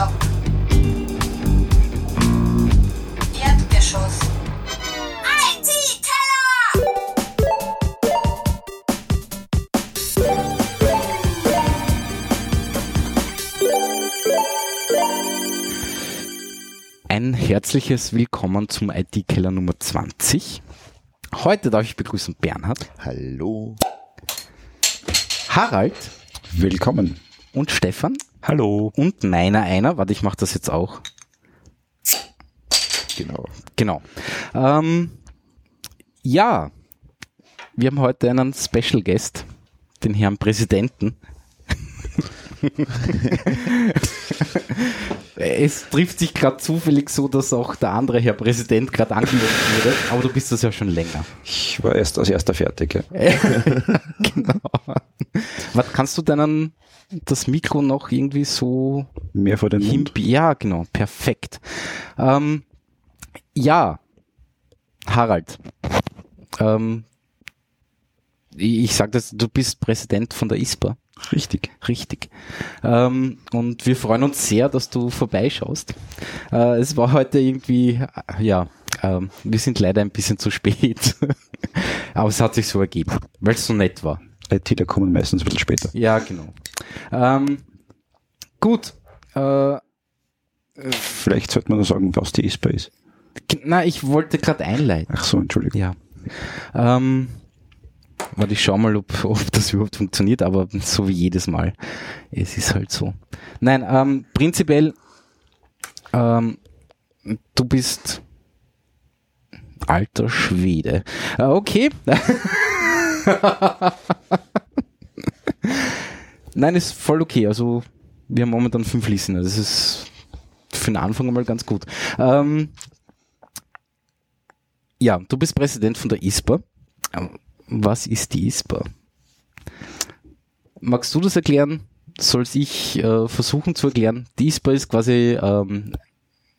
Stock. Erdgeschoss. Ein herzliches Willkommen zum IT-Keller Nummer 20. Heute darf ich begrüßen Bernhard, Hallo. Harald Willkommen. und Stefan Hallo. und meiner einer. Warte, ich mache das jetzt auch. Genau. Genau. Ähm, ja, wir haben heute einen Special Guest, den Herrn Präsidenten. es trifft sich gerade zufällig so, dass auch der andere Herr Präsident gerade angerufen wurde, aber du bist das ja schon länger. Ich war erst als erster fertig. Ja. genau. Was kannst du deinen das Mikro noch irgendwie so Mehr vor den Mund. Ja, genau, perfekt. Ähm, ja, Harald. Ähm, ich ich sag das, du bist Präsident von der ISPA. Richtig. Richtig. Ähm, und wir freuen uns sehr, dass du vorbeischaust. Äh, es war heute irgendwie, äh, ja, ähm, wir sind leider ein bisschen zu spät. Aber es hat sich so ergeben, weil es so nett war. ITler kommen meistens ein bisschen später. Ja, genau. Ähm, gut. Äh, Vielleicht sollte man nur sagen, was die ISPA ist. Na, ich wollte gerade einleiten. Ach so, Entschuldigung. Ja. Ähm, warte, ich schau mal, ob, ob das überhaupt funktioniert, aber so wie jedes Mal. Es ist halt so. Nein, ähm, prinzipiell, ähm, du bist alter Schwede. Äh, okay. Nein, ist voll okay. Also, wir haben momentan fünf Listener. Das ist für den Anfang mal ganz gut. Ähm, ja, du bist Präsident von der ISPA. Was ist die ISPA? Magst du das erklären? Soll ich äh, versuchen zu erklären? Die ISPA ist quasi, ähm,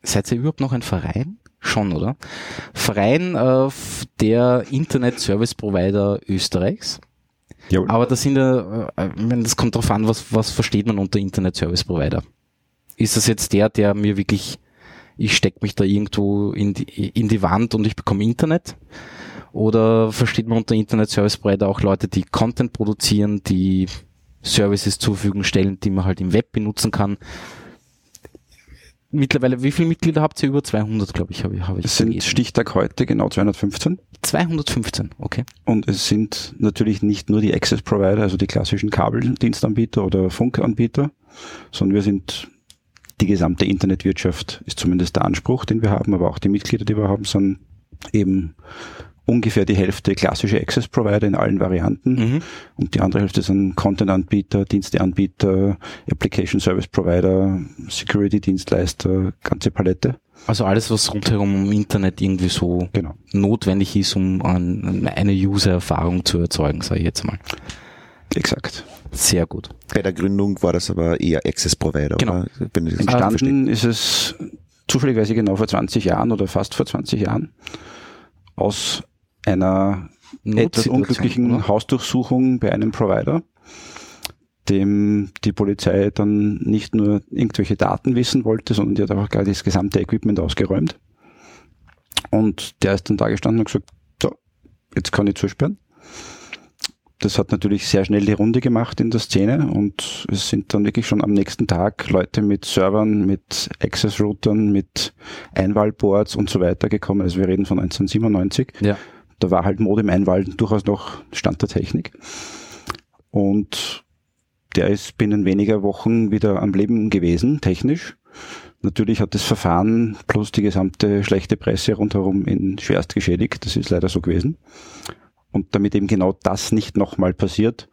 seid ihr überhaupt noch ein Verein? Schon, oder? Verein äh, der Internet Service Provider Österreichs. Jawohl. Aber das sind ja, äh, das kommt darauf an, was, was versteht man unter Internet Service Provider. Ist das jetzt der, der mir wirklich, ich steck mich da irgendwo in die, in die Wand und ich bekomme Internet? Oder versteht man unter Internet Service Provider auch Leute, die Content produzieren, die Services zur Verfügung stellen, die man halt im Web benutzen kann? Mittlerweile, wie viele Mitglieder habt ihr? Über 200, glaube ich, habe ich, habe ich Es sind gelesen. Stichtag heute genau 215 215, okay. und es sind natürlich nicht nur die Access Provider, also die klassischen Kabeldienstanbieter oder Funkanbieter, sondern wir sind die gesamte Internetwirtschaft ist zumindest der Anspruch, den wir haben, aber auch die Mitglieder, die wir haben, sind eben ungefähr die Hälfte klassische Access Provider in allen Varianten Mhm. und die andere Hälfte sind Content-Anbieter, Diensteanbieter, Application Service Provider, Security-Dienstleister, ganze Palette. Also alles, was rundherum im Internet irgendwie so Genau. notwendig ist, um an, eine User-Erfahrung zu erzeugen, sage ich jetzt mal. Exakt. Sehr gut. Bei der Gründung war das aber eher Access Provider, Genau. Entstanden ist es zufälligerweise genau vor 20 Jahren oder fast vor 20 Jahren aus einer etwas unglücklichen oder? Hausdurchsuchung bei einem Provider, dem die Polizei dann nicht nur irgendwelche Daten wissen wollte, sondern die hat einfach gerade das gesamte Equipment ausgeräumt. Und der ist dann da gestanden und gesagt, so, jetzt kann ich zusperren. Das hat natürlich sehr schnell die Runde gemacht in der Szene und es sind dann wirklich schon am nächsten Tag Leute mit Servern, mit Access-Routern, mit Einwahlboards und so weiter gekommen. Also wir reden von 1997 Ja. Da war halt Modem einwalden durchaus noch Stand der Technik. Und der ist binnen weniger Wochen wieder am Leben gewesen, technisch. Natürlich hat das Verfahren plus die gesamte schlechte Presse rundherum ihn schwerst geschädigt. Das ist leider so gewesen. Und damit eben genau das nicht nochmal passiert,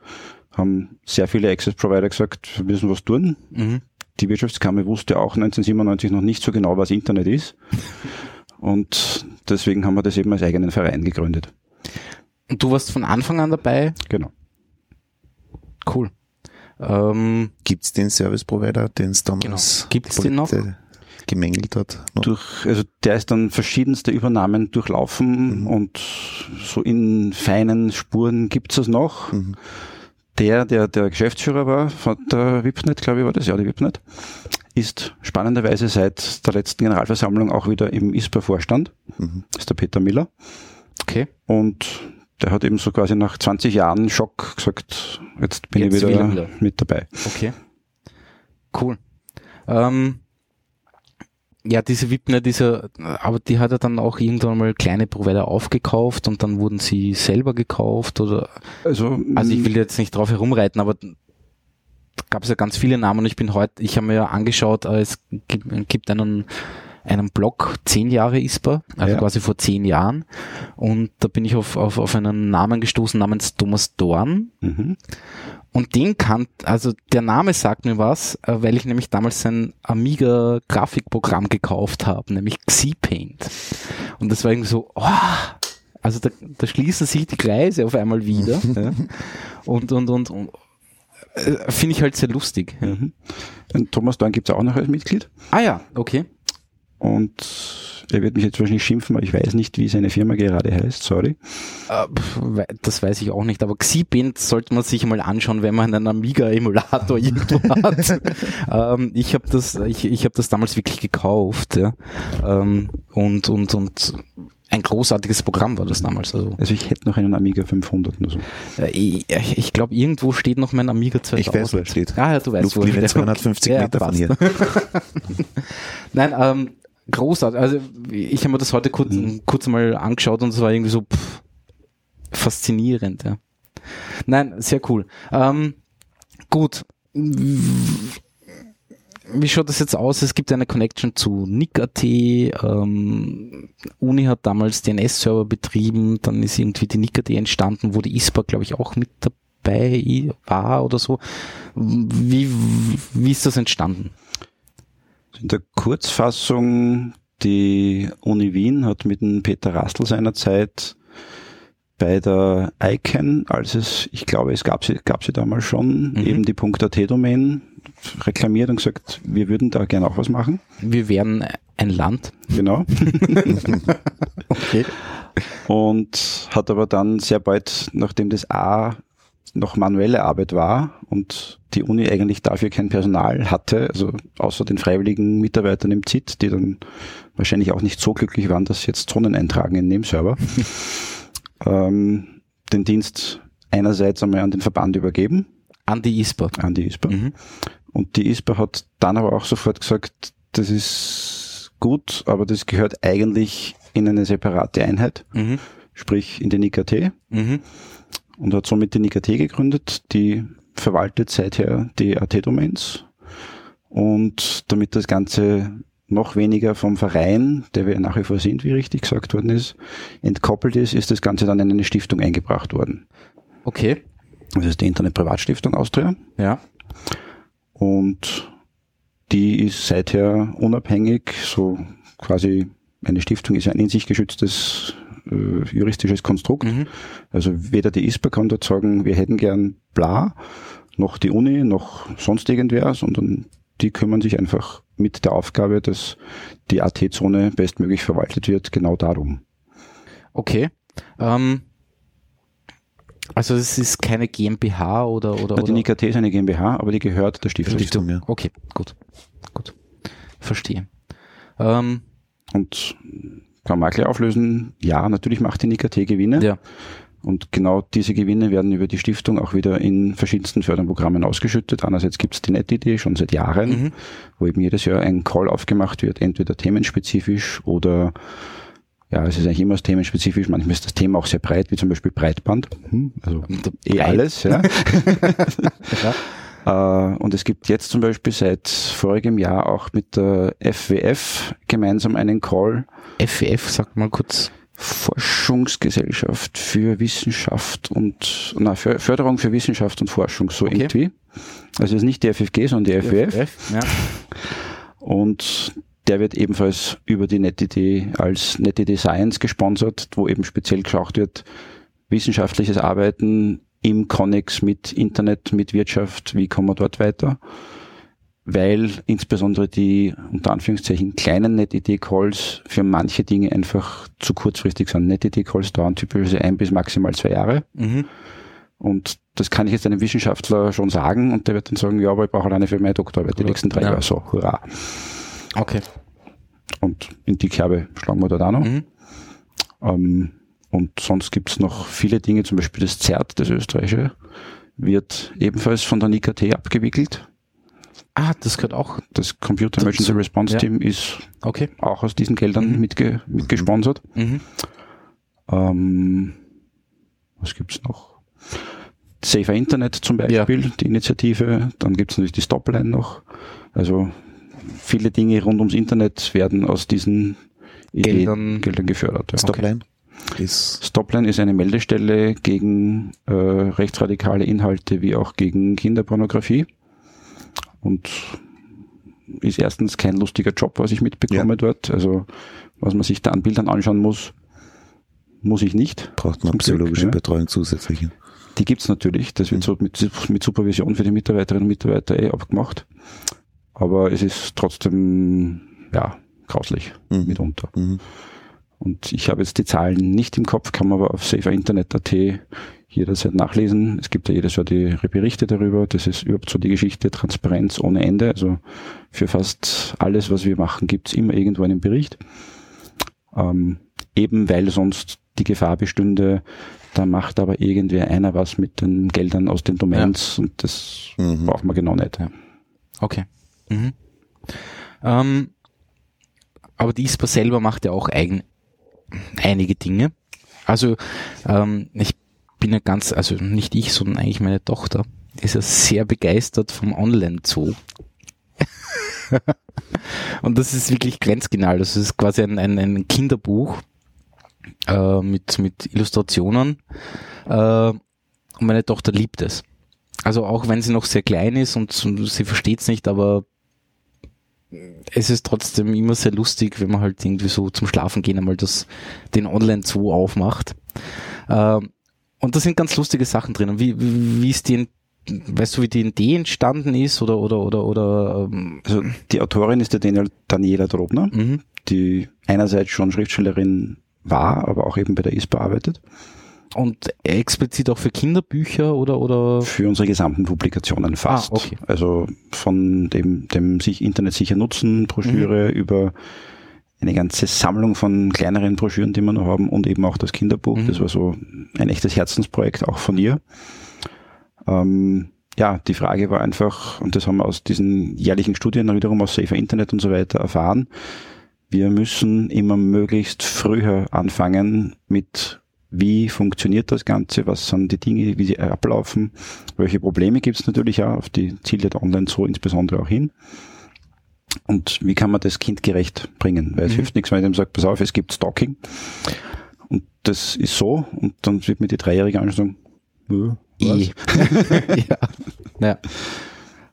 haben sehr viele Access Provider gesagt, wir müssen was tun. Mhm. Die Wirtschaftskammer wusste auch 1997 noch nicht so genau, was Internet ist. Und deswegen haben wir das eben als eigenen Verein gegründet. Und du warst von Anfang an dabei? Genau. Cool. Ähm, Gibt's den Service Provider, den es damals Genau. Gibt's den noch? Gemängelt hat? Noch? Durch, also der ist dann verschiedenste Übernahmen durchlaufen Mhm. und so in feinen Spuren gibt's es noch. Der, der der Geschäftsführer war von der Wipnet, glaube ich, war das, ja, die Wipnet, ist spannenderweise seit der letzten Generalversammlung auch wieder im ISPA-Vorstand. Mhm. Ist der Peter Miller. Okay. Und der hat eben so quasi nach 20 Jahren Schock gesagt, jetzt bin Jetzt ich wieder er wieder. mit dabei. Okay. Cool. Ähm, ja, diese Wipner, diese, aber die hat er dann auch irgendwann mal kleine Provider aufgekauft und dann wurden sie selber gekauft oder, Also, also ich will jetzt nicht drauf herumreiten, aber gab es ja ganz viele Namen und ich bin heute, ich habe mir ja angeschaut, äh, es gibt, einen, einen Blog, zehn Jahre ISPA, also Ja. quasi vor zehn Jahren und da bin ich auf, auf, auf einen Namen gestoßen namens Thomas Dorn mhm. und den kann, also der Name sagt mir was, äh, weil ich nämlich damals sein Amiga Grafikprogramm gekauft habe, nämlich Xpaint. Und das war irgendwie so, oh, also da, da schließen sich die Kreise auf einmal wieder. ja. Und, und, und, und äh, finde ich halt sehr lustig. Mhm. Und Thomas Dorn gibt es auch noch als Mitglied. Ah ja, okay. Und er wird mich jetzt wahrscheinlich schimpfen, aber ich weiß nicht, wie seine Firma gerade heißt, sorry. Äh, Das weiß ich auch nicht, aber Xpaint sollte man sich mal anschauen, wenn man einen Amiga-Emulator irgendwo hat. ähm, ich habe das, ich, ich habe das damals wirklich gekauft, ja. Ähm, und und und ein großartiges Programm war das damals. Also Also ich hätte noch einen Amiga 500 nur so. äh, ich, ich glaube, irgendwo steht noch mein Amiga 2000. Ich weiß, wo er steht. Ah ja, du weißt, wo er steht. 250 Ja, Meter von passt. hier. Nein, ähm, großartig. Also ich habe mir das heute kurz, kurz mal angeschaut und es war irgendwie so pff, faszinierend. Ja. Nein, sehr cool. Ähm, gut. Wie schaut das jetzt aus? Es gibt eine Connection zu Nick.at. Ähm, Uni hat damals DNS-Server betrieben. Dann ist irgendwie die Nick.at entstanden, wo die ISPA, glaube ich, auch mit dabei war oder so. Wie, wie ist das entstanden? In der Kurzfassung, die Uni Wien hat mit dem Peter Rastl seinerzeit bei der ICANN, als es, ich glaube, es gab sie, gab sie damals schon, Mhm. eben die .at-Domain reklamiert und gesagt, wir würden da gerne auch was machen. Wir wären ein Land. Genau. Okay. und hat aber dann sehr bald, nachdem das A noch manuelle Arbeit war und die Uni eigentlich dafür kein Personal hatte, also außer den freiwilligen Mitarbeitern im ZIT, die dann wahrscheinlich auch nicht so glücklich waren, dass sie jetzt Zonen eintragen in dem Server, ähm, den Dienst einerseits einmal an den Verband übergeben, An die ISPA. an die ISPA. Mhm. Und die ISPA hat dann aber auch sofort gesagt, das ist gut, aber das gehört eigentlich in eine separate Einheit, Mhm. sprich in den IKT Mhm. und hat somit die IKT gegründet, die verwaltet seither die AT-Domains. Und damit das Ganze noch weniger vom Verein, der wir nach wie vor sind, wie richtig gesagt worden ist, entkoppelt ist, ist das Ganze dann in eine Stiftung eingebracht worden. Okay. Das ist die Internet Privatstiftung Austria. Ja. Und die ist seither unabhängig, so quasi eine Stiftung ist ein in sich geschütztes äh, juristisches Konstrukt. Mhm. Also weder die ISPA kann dort sagen, wir hätten gern bla, noch die Uni, noch sonst irgendwer, sondern die kümmern sich einfach mit der Aufgabe, dass die AT-Zone bestmöglich verwaltet wird, genau darum. Okay. Ähm, also es ist keine GmbH oder oder, Na, die oder NIKT ist eine GmbH, aber die gehört der Stiftung. Stiftung, ja. Okay, gut. Gut. Verstehe. Ähm, Und kann man gleich auflösen, ja, natürlich macht die NIKT Gewinne. ja. Und genau diese Gewinne werden über die Stiftung auch wieder in verschiedensten Förderprogrammen ausgeschüttet. Einerseits gibt es die NetID schon seit Jahren, Mhm. wo eben jedes Jahr ein Call aufgemacht wird, entweder themenspezifisch oder ja, es ist eigentlich immer themenspezifisch. Manchmal ist das Thema auch sehr breit, wie zum Beispiel Breitband. Hm, Also eh Breit. alles, ja. ja. Äh, Und es gibt jetzt zum Beispiel seit vorigem Jahr auch mit der FWF gemeinsam einen Call, FF, sag mal kurz. Forschungsgesellschaft für Wissenschaft und na, För- Förderung für Wissenschaft und Forschung, so Okay. irgendwie. Also es ist nicht die FFG, sondern die FWF. Ja. Und der wird ebenfalls über die NetID als NetID Science gesponsert, wo eben speziell geschaut wird, wissenschaftliches Arbeiten im Connex mit Internet, mit Wirtschaft, wie kommen wir dort weiter? Weil insbesondere die unter Anführungszeichen kleinen NetID-Calls für manche Dinge einfach zu kurzfristig sind. NetID-Calls dauern typischerweise ein bis maximal zwei Jahre. Mhm. Und das kann ich jetzt einem Wissenschaftler schon sagen und der wird dann sagen, ja, aber ich brauche alleine für meine Doktorarbeit die nächsten drei Ja. Jahre. So, hurra. Okay. Und in die Kerbe schlagen wir dort auch noch. Mhm. Ähm, und sonst gibt's noch viele Dinge, zum Beispiel das ZERT, das österreichische, wird ebenfalls von der NIKT abgewickelt. Ah, das gehört auch. Das Computer. Emergency Response Ja. Team ist Okay. auch aus diesen Geldern Mhm. mitge mitgesponsert. Mhm. Ähm, was gibt's noch? Safer Internet zum Beispiel, die Initiative. Dann gibt's natürlich die Stopline noch. Also viele Dinge rund ums Internet werden aus diesen Ideen- Geldern- Geldern gefördert. Ja. Stopline ist Stopline ist eine Meldestelle gegen äh, rechtsradikale Inhalte wie auch gegen Kinderpornografie und ist erstens kein lustiger Job, was ich mitbekomme Ja. dort. Also was man sich da an Bildern anschauen muss, muss ich nicht. braucht man Zum Glück, psychologische ja. Betreuung zusätzlich. Die gibt's natürlich. Das wird so mit, mit Supervision für die Mitarbeiterinnen und Mitarbeiter eh abgemacht. Aber es ist trotzdem ja grauslich Mhm. mitunter. Mhm. Und ich habe jetzt die Zahlen nicht im Kopf, kann man aber auf saferinternet.at jederzeit nachlesen. Es gibt ja jedes Jahr die Berichte darüber. Das ist überhaupt so die Geschichte Transparenz ohne Ende. Also für fast alles, was wir machen, gibt's immer irgendwo einen Bericht. Ähm, eben weil sonst die Gefahr bestünde, da macht aber irgendwer einer was mit den Geldern aus den Domains und das Mhm. braucht man genau nicht. Ja. Okay. Mhm. Ähm, aber die ISPA selber macht ja auch eigen, einige Dinge. Also ähm, ich bin ja ganz, also nicht ich, sondern eigentlich meine Tochter, ist ja sehr begeistert vom Online-Zoo. Und das ist wirklich grenzgenial. Das ist quasi ein, ein, ein Kinderbuch äh, mit, mit Illustrationen. Äh, und meine Tochter liebt es. Also auch wenn sie noch sehr klein ist und, und sie versteht es nicht, aber es ist trotzdem immer sehr lustig, wenn man halt irgendwie so zum Schlafen gehen einmal das, den Online-Zoo aufmacht. Ähm, und da sind ganz lustige Sachen drin. Wie, wie, wie ist die, weißt du, wie die Idee entstanden ist oder, oder, oder, oder, ähm, Also die Autorin ist der Daniel, Daniela Drobner. mhm. die einerseits schon Schriftstellerin war, aber auch eben bei der ISPA arbeitet, und explizit auch für Kinderbücher oder, oder, für unsere gesamten Publikationen fast. Ah, okay. Also von dem, dem sich Internet sicher nutzen Broschüre über eine ganze Sammlung von kleineren Broschüren, die wir noch haben und eben auch das Kinderbuch. Mhm. Das war so ein echtes Herzensprojekt auch von ihr. Ähm, ja, die Frage war einfach, und das haben wir aus diesen jährlichen Studien dann wiederum aus Safer Internet und so weiter erfahren, wir müssen immer möglichst früher anfangen mit wie funktioniert das Ganze, was sind die Dinge, wie sie ablaufen, welche Probleme gibt es natürlich auch, auf die zielt der Online so insbesondere auch hin. Und wie kann man das kindgerecht bringen? Weil es Mhm. hilft nichts, wenn ich dem sagt, pass auf, es gibt Stalking. Und das ist so. Und dann wird mir die Dreijährige anschauen, "Äh, was?" Ja. ja.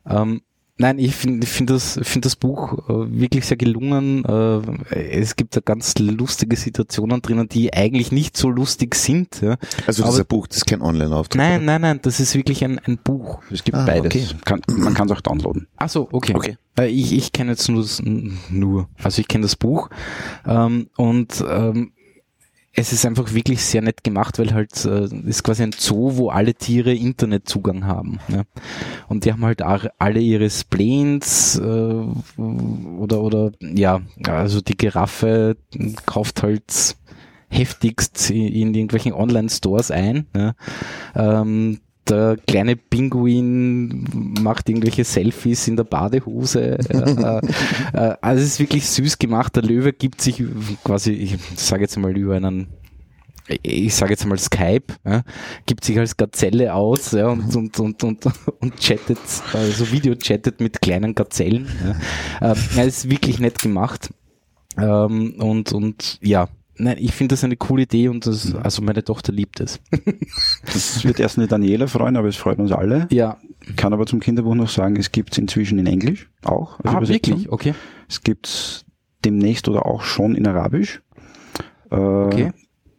Ähm, nein, ich finde ich find das, find das Buch äh, wirklich sehr gelungen. Äh, es gibt da ganz lustige Situationen drinnen, die eigentlich nicht so lustig sind. Ja. Also Aber- dieser Buch, das ist kein Online-Auftritt. Nein, nein, nein, das ist wirklich ein, ein Buch. Es gibt Ah, beides. okay. Kann, man kann es auch downloaden. Ach so, okay. Okay. Äh, ich ich kenne jetzt nur, das, nur, also ich kenne das Buch ähm, und ähm, es ist einfach wirklich sehr nett gemacht, weil halt äh, ist quasi ein Zoo, wo alle Tiere Internetzugang haben. Ja. Und die haben halt alle ihre Spleens äh, oder oder ja, also die Giraffe kauft halt heftigst in, in irgendwelchen Online-Stores ein. Ja. Ähm, der kleine Pinguin macht irgendwelche Selfies in der Badehose. äh, äh, also es ist wirklich süß gemacht. Der Löwe gibt sich quasi, ich sage jetzt mal über einen ich sage jetzt mal Skype, ja, gibt sich als Gazelle aus ja, und, und, und, und, und chattet, also Video chattet mit kleinen Gazellen. Ja. Ähm, ja, ist wirklich nett gemacht. Ähm, und, und ja, nein, ich finde das eine coole Idee und das, also meine Tochter liebt es. Das wird erst eine Daniela freuen, aber es freut uns alle. Ja, Kann aber zum Kinderbuch noch sagen, es gibt es inzwischen in Englisch auch. als ah, Übersetzung. wirklich, okay. Es gibt demnächst oder auch schon in Arabisch. Äh, Okay.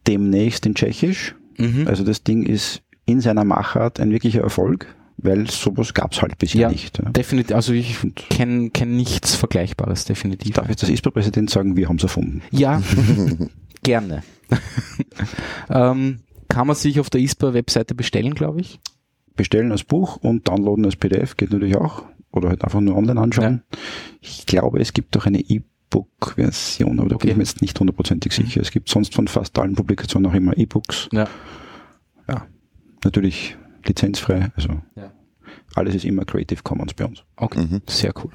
Demnächst in Tschechisch. Mhm. Also das Ding ist in seiner Machart ein wirklicher Erfolg, weil sowas gab es halt bisher Ja. nicht. Ja. Definitiv, also ich kenne kenn nichts Vergleichbares, definitiv. darf jetzt das ISPA-Präsident sagen, wir haben es erfunden. Ja, gerne. ähm, kann man sich auf der ISPA-Webseite bestellen, glaube ich. bestellen als Buch und downloaden als PDF geht natürlich auch. Oder halt einfach nur online anschauen. Ich glaube, es gibt auch eine E-Book-Version, aber da bin Okay. ich mir jetzt nicht hundertprozentig sicher. Es gibt sonst von fast allen Publikationen auch immer E-Books. Ja. Ja, natürlich lizenzfrei. Also Ja. alles ist immer Creative Commons bei uns. Okay, Mhm. sehr cool.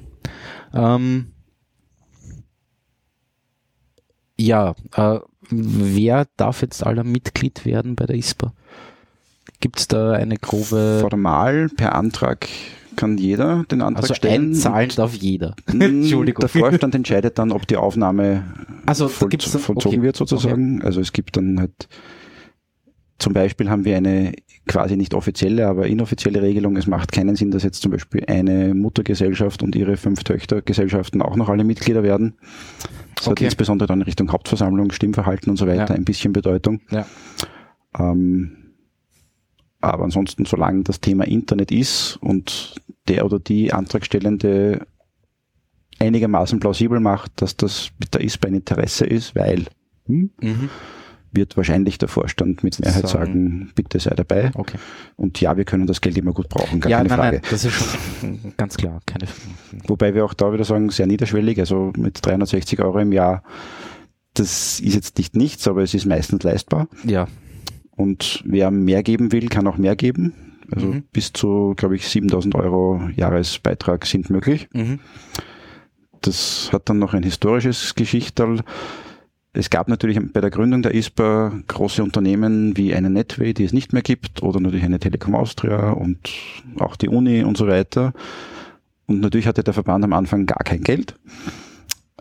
Ähm, ja, äh, wer darf jetzt aller Mitglied werden bei der ISPA? Gibt es da eine grobe, Formal per Antrag kann jeder den Antrag also stellen. einzahlen darf jeder? Mm, Entschuldigung. Der Vorstand entscheidet dann, ob die Aufnahme Also, voll, dann- vollzogen okay. wird sozusagen. Also es gibt dann halt, zum Beispiel haben wir eine quasi nicht offizielle, aber inoffizielle Regelung. Es macht keinen Sinn, dass jetzt zum Beispiel eine Muttergesellschaft und ihre fünf Töchtergesellschaften auch noch alle Mitglieder werden. Das Okay. hat insbesondere dann Richtung Hauptversammlung, Stimmverhalten und so weiter Ja. ein bisschen Bedeutung. Ja. Ähm, aber ansonsten, solange das Thema Internet ist und der oder die Antragstellende einigermaßen plausibel macht, dass das mit der ISPA ein Interesse ist, weil hm, Mhm. Wird wahrscheinlich der Vorstand mit Mehrheit Sagen. sagen, bitte sei dabei. Okay. Und ja, wir können das Geld immer gut brauchen, gar ja, keine nein, Frage. nein, das ist schon ganz klar, keine Frage. Wobei wir auch da wieder sagen, sehr niederschwellig, also mit 360 Euro im Jahr, das ist jetzt nicht nichts, aber es ist meistens leistbar. Ja, Und wer mehr geben will, kann auch mehr geben. Also Mhm. bis zu, glaube ich, 7000 Euro Jahresbeitrag sind möglich. mhm. Das hat dann noch ein historisches Geschichterl. Es gab natürlich bei der Gründung der ISPA große Unternehmen wie eine Netway, die es nicht mehr gibt, oder natürlich eine Telekom Austria und auch die Uni und so weiter. Und natürlich hatte der Verband am Anfang gar kein Geld.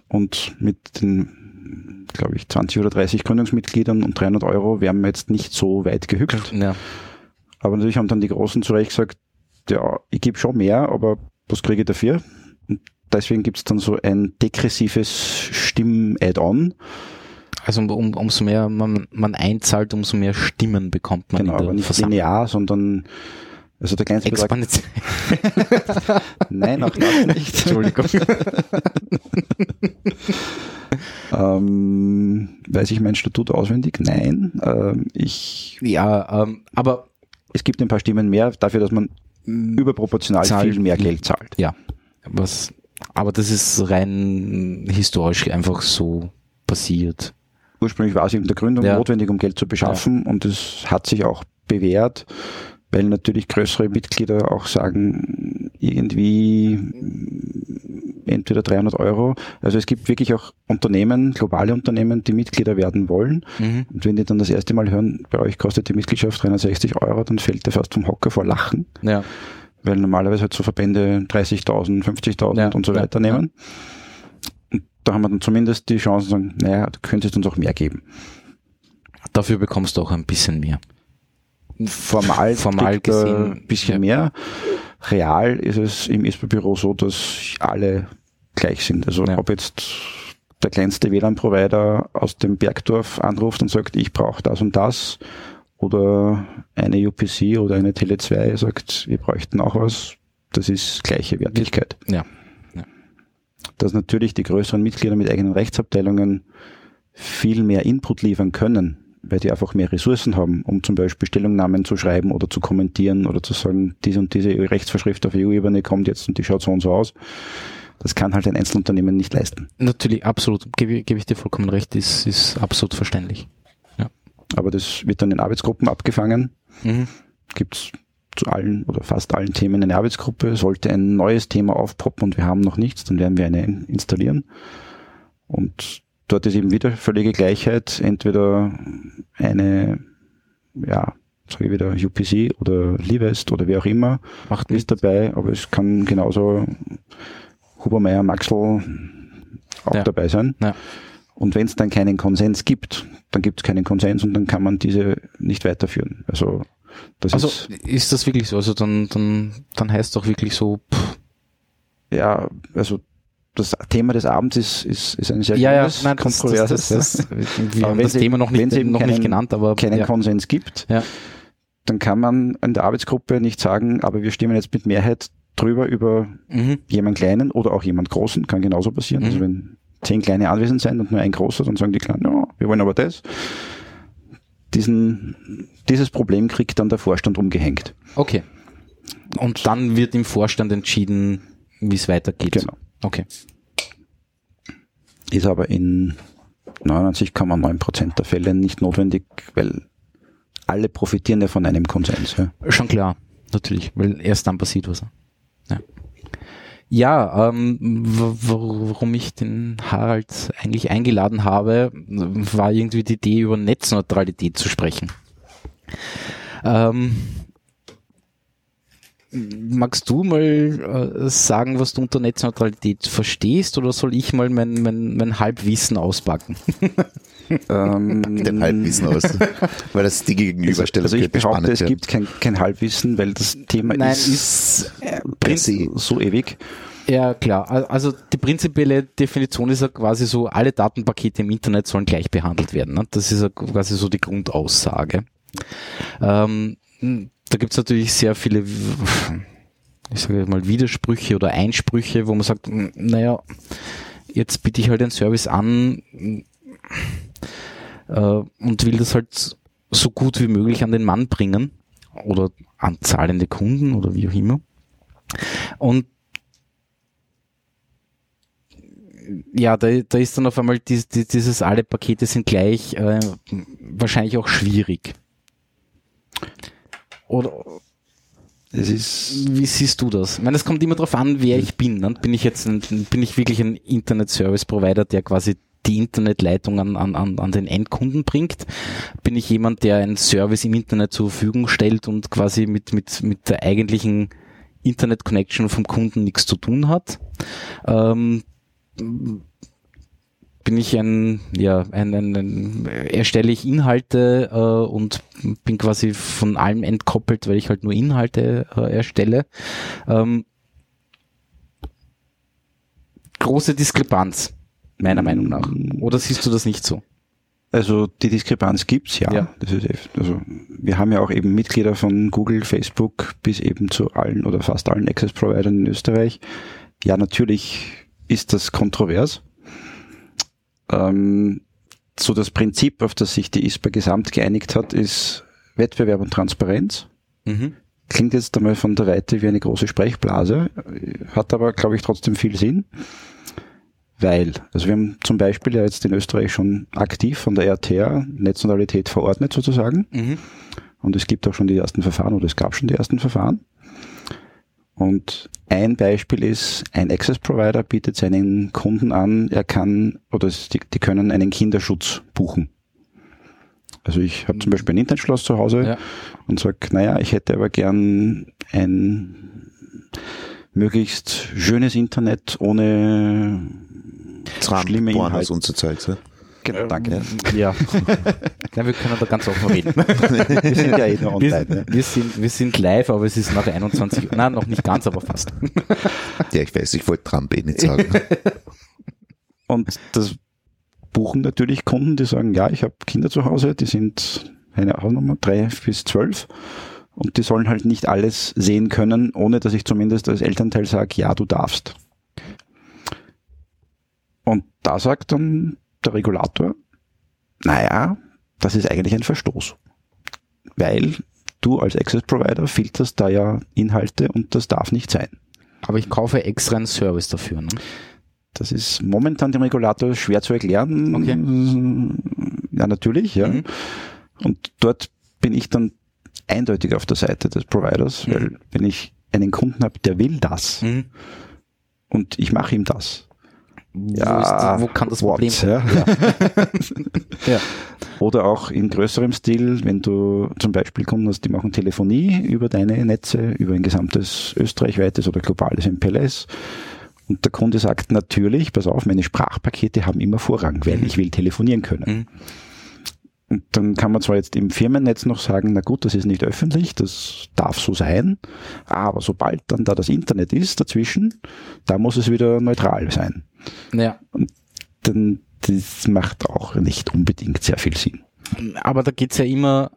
Und mit den, glaube ich, 20 oder 30 Gründungsmitgliedern und 300 Euro wären wir jetzt nicht so weit gehüpft. ja. Aber natürlich haben dann die Großen zu Recht gesagt, ja, ich gebe schon mehr, aber was kriege ich dafür? Und deswegen gibt es dann so ein degressives Stimm-Add-on. Also um, um, umso mehr man, man einzahlt, umso mehr Stimmen bekommt man Genau, in der aber nicht Versammlung. linear, sondern also der kleinste Betrag. Nein, auch nicht. Entschuldigung. ähm, weiß ich mein Statut auswendig? Nein. Ähm, ich, Ja, ähm, aber es gibt ein paar Stimmen mehr dafür, dass man überproportional Zahlt- viel mehr Geld zahlt. ja, was, aber das ist rein historisch einfach so passiert. Ursprünglich war es in der Gründung Ja. notwendig, um Geld zu beschaffen und es hat sich auch bewährt, weil natürlich größere Mitglieder auch sagen, irgendwie entweder 300 Euro. Also es gibt wirklich auch Unternehmen, globale Unternehmen, die Mitglieder werden wollen. Mhm. Und wenn die dann das erste Mal hören, bei euch kostet die Mitgliedschaft 360 Euro, dann fällt der fast vom Hocker vor Lachen, Ja, weil normalerweise halt so Verbände 30.000, 50.000 Ja, und so ja, weiter nehmen. Und da haben wir dann zumindest die Chance zu sagen, naja, du könntest uns auch mehr geben. dafür bekommst du auch ein bisschen mehr. Formal, Formal gesehen, ein bisschen ja. mehr. Real ist es im ISPA-Büro so, dass alle gleich sind. Also Ja. ob jetzt der kleinste WLAN-Provider aus dem Bergdorf anruft und sagt, ich brauche das und das, oder eine UPC oder eine Tele2 sagt, wir bräuchten auch was, das ist gleiche Wertigkeit. Ja. Dass natürlich die größeren Mitglieder mit eigenen Rechtsabteilungen viel mehr Input liefern können, weil die einfach mehr Ressourcen haben, um zum Beispiel Stellungnahmen zu schreiben oder zu kommentieren oder zu sagen, diese und diese Rechtsvorschrift auf EU-Ebene kommt jetzt und die schaut so und so aus. Das kann halt ein Einzelunternehmen nicht leisten. Natürlich, absolut, gebe, gebe ich dir vollkommen recht, ist, ist absolut verständlich. Aber das wird dann in Arbeitsgruppen abgefangen. Mhm. Gibt's zu allen oder fast allen Themen eine Arbeitsgruppe. Sollte ein neues Thema aufpoppen und wir haben noch nichts, dann werden wir eine installieren. Und dort ist eben wieder völlige Gleichheit. Entweder eine, ja, sage ich wieder, UPC oder Livest oder wer auch immer Macht ist dabei, aber es kann genauso Hubermeier, Maxl auch Ja. dabei sein. Ja. Und wenn es dann keinen Konsens gibt, dann gibt es keinen Konsens und dann kann man diese nicht weiterführen. Also das Also ist ist das wirklich so? Also dann, dann, dann heißt doch wirklich so, pff, ja, also das Thema des Abends ist, ist, ist ein sehr ja, ja, gutes, nein, das, das, kontroverses. das, das, wir haben wenn das Thema noch wenn nicht, eben noch nicht keinen- genannt, aber keinen ja, Konsens gibt, Ja. dann kann man in der Arbeitsgruppe nicht sagen, aber wir stimmen jetzt mit Mehrheit drüber über mhm. jemand Kleinen oder auch jemand Großen, kann genauso passieren. Mhm. Also wenn zehn Kleine anwesend sind und nur ein Großer, dann sagen die Kleinen, ja, wir wollen aber das. Diesen, dieses Problem kriegt dann der Vorstand umgehängt. okay. Und dann wird im Vorstand entschieden, wie es weitergeht. Genau. Okay. Ist aber in 99,9 Prozent der Fälle nicht notwendig, weil alle profitieren ja von einem Konsens. Ja. Schon klar, natürlich, weil erst dann passiert was. Ja, ja ähm, warum ich den Harald eigentlich eingeladen habe, war irgendwie die Idee, über Netzneutralität zu sprechen. Ähm, magst du mal äh, sagen, was du unter Netzneutralität verstehst, oder soll ich mal mein, mein, mein Halbwissen auspacken? Ähm, Dem Halbwissen aus. Weil das die Gegenüberstellung Also ich könnte behaupte, es gibt kein, kein Halbwissen, weil das Thema Nein, ist, ist äh, so ewig. Ja, klar. Al- Also die prinzipielle Definition ist ja quasi so, alle Datenpakete im Internet sollen gleich behandelt werden. Ne? Das ist ja quasi so die Grundaussage. Ähm, da gibt's natürlich sehr viele, ich sage mal, Widersprüche oder Einsprüche, wo man sagt, m, naja, jetzt biete ich halt den Service an äh, und will das halt so gut wie möglich an den Mann bringen oder an zahlende Kunden oder wie auch immer. Und ja, da, da ist dann auf einmal dies, dies, dieses alle Pakete sind gleich äh, wahrscheinlich auch schwierig. Oder Es ist, wie siehst du das? Ich meine, es kommt immer darauf an, wer ich bin. Ne? Bin ich jetzt ein, bin ich wirklich ein Internet Service Provider, der quasi die Internetleitung an, an, an den Endkunden bringt? Bin ich jemand, der einen Service im Internet zur Verfügung stellt und quasi mit, mit, mit der eigentlichen Internet Connection vom Kunden nichts zu tun hat? Ähm, bin ich ein, ja, ein, ein, ein erstelle ich Inhalte äh, und bin quasi von allem entkoppelt, weil ich halt nur Inhalte äh, erstelle. Ähm, große Diskrepanz, meiner Meinung nach. Oder siehst du das nicht so? also die Diskrepanz gibt's ja. Ja. Das ist, also wir haben ja auch eben Mitglieder von Google, Facebook bis eben zu allen oder fast allen Access Providern in Österreich. Ja, natürlich ist das kontrovers. Ähm, so das Prinzip, auf das sich die ISPA gesamt geeinigt hat, ist Wettbewerb und Transparenz. Mhm. Klingt jetzt einmal von der Weite wie eine große Sprechblase, hat aber, glaube ich, trotzdem viel Sinn. Weil, also wir haben zum Beispiel ja jetzt in Österreich schon aktiv von der RTR Netzneutralität verordnet sozusagen. Mhm. Und es gibt auch schon die ersten Verfahren oder es gab schon die ersten Verfahren. Und ein Beispiel ist, ein Access Provider bietet seinen Kunden an, er kann oder die, die können einen Kinderschutz buchen. Also ich habe zum Beispiel ein Internetschloss zu Hause Ja. und sag, naja, ich hätte aber gern ein möglichst schönes Internet ohne schlimme Pornos so Zeugs. Ja? Genau, danke. Ja. ja, wir können da ganz offen reden. Wir sind ja eh nur Wir, online. Ne? wir, sind, wir sind live, aber es ist nach 21 Uhr. Nein, noch nicht ganz, aber fast. ja, ich weiß, ich wollte Trump eh nicht sagen. Und das buchen natürlich Kunden, die sagen, ja, ich habe Kinder zu Hause, die sind eine Hausnummer, drei bis zwölf. Und die sollen halt nicht alles sehen können, ohne dass ich zumindest als Elternteil sage, ja, du darfst. Und da sagt dann der Regulator, naja, das ist eigentlich ein Verstoß. Weil du als Access Provider filterst da ja Inhalte und das darf nicht sein. Aber ich kaufe extra einen Service dafür. Ne? Das ist momentan dem Regulator schwer zu erklären. Okay. Ja, natürlich, ja. Mhm. Und dort bin ich dann eindeutig auf der Seite des Providers, Mhm. weil wenn ich einen Kunden habe, der will das Mhm. und ich mache ihm das. Wo, ist, wo kann das what, Problem sein? Ja. Ja. Oder auch in größerem Stil, wenn du zum Beispiel Kunden die machen Telefonie über deine Netze, über ein gesamtes österreichweites oder globales MPLS. Und der Kunde sagt natürlich, pass auf, meine Sprachpakete haben immer Vorrang, weil Mhm. ich will telefonieren können. Mhm. Und dann kann man zwar jetzt im Firmennetz noch sagen, na gut, das ist nicht öffentlich, das darf so sein, aber sobald dann da das Internet ist dazwischen, da muss es wieder neutral sein. Naja, Denn das macht auch nicht unbedingt sehr viel Sinn. aber da geht's ja immer,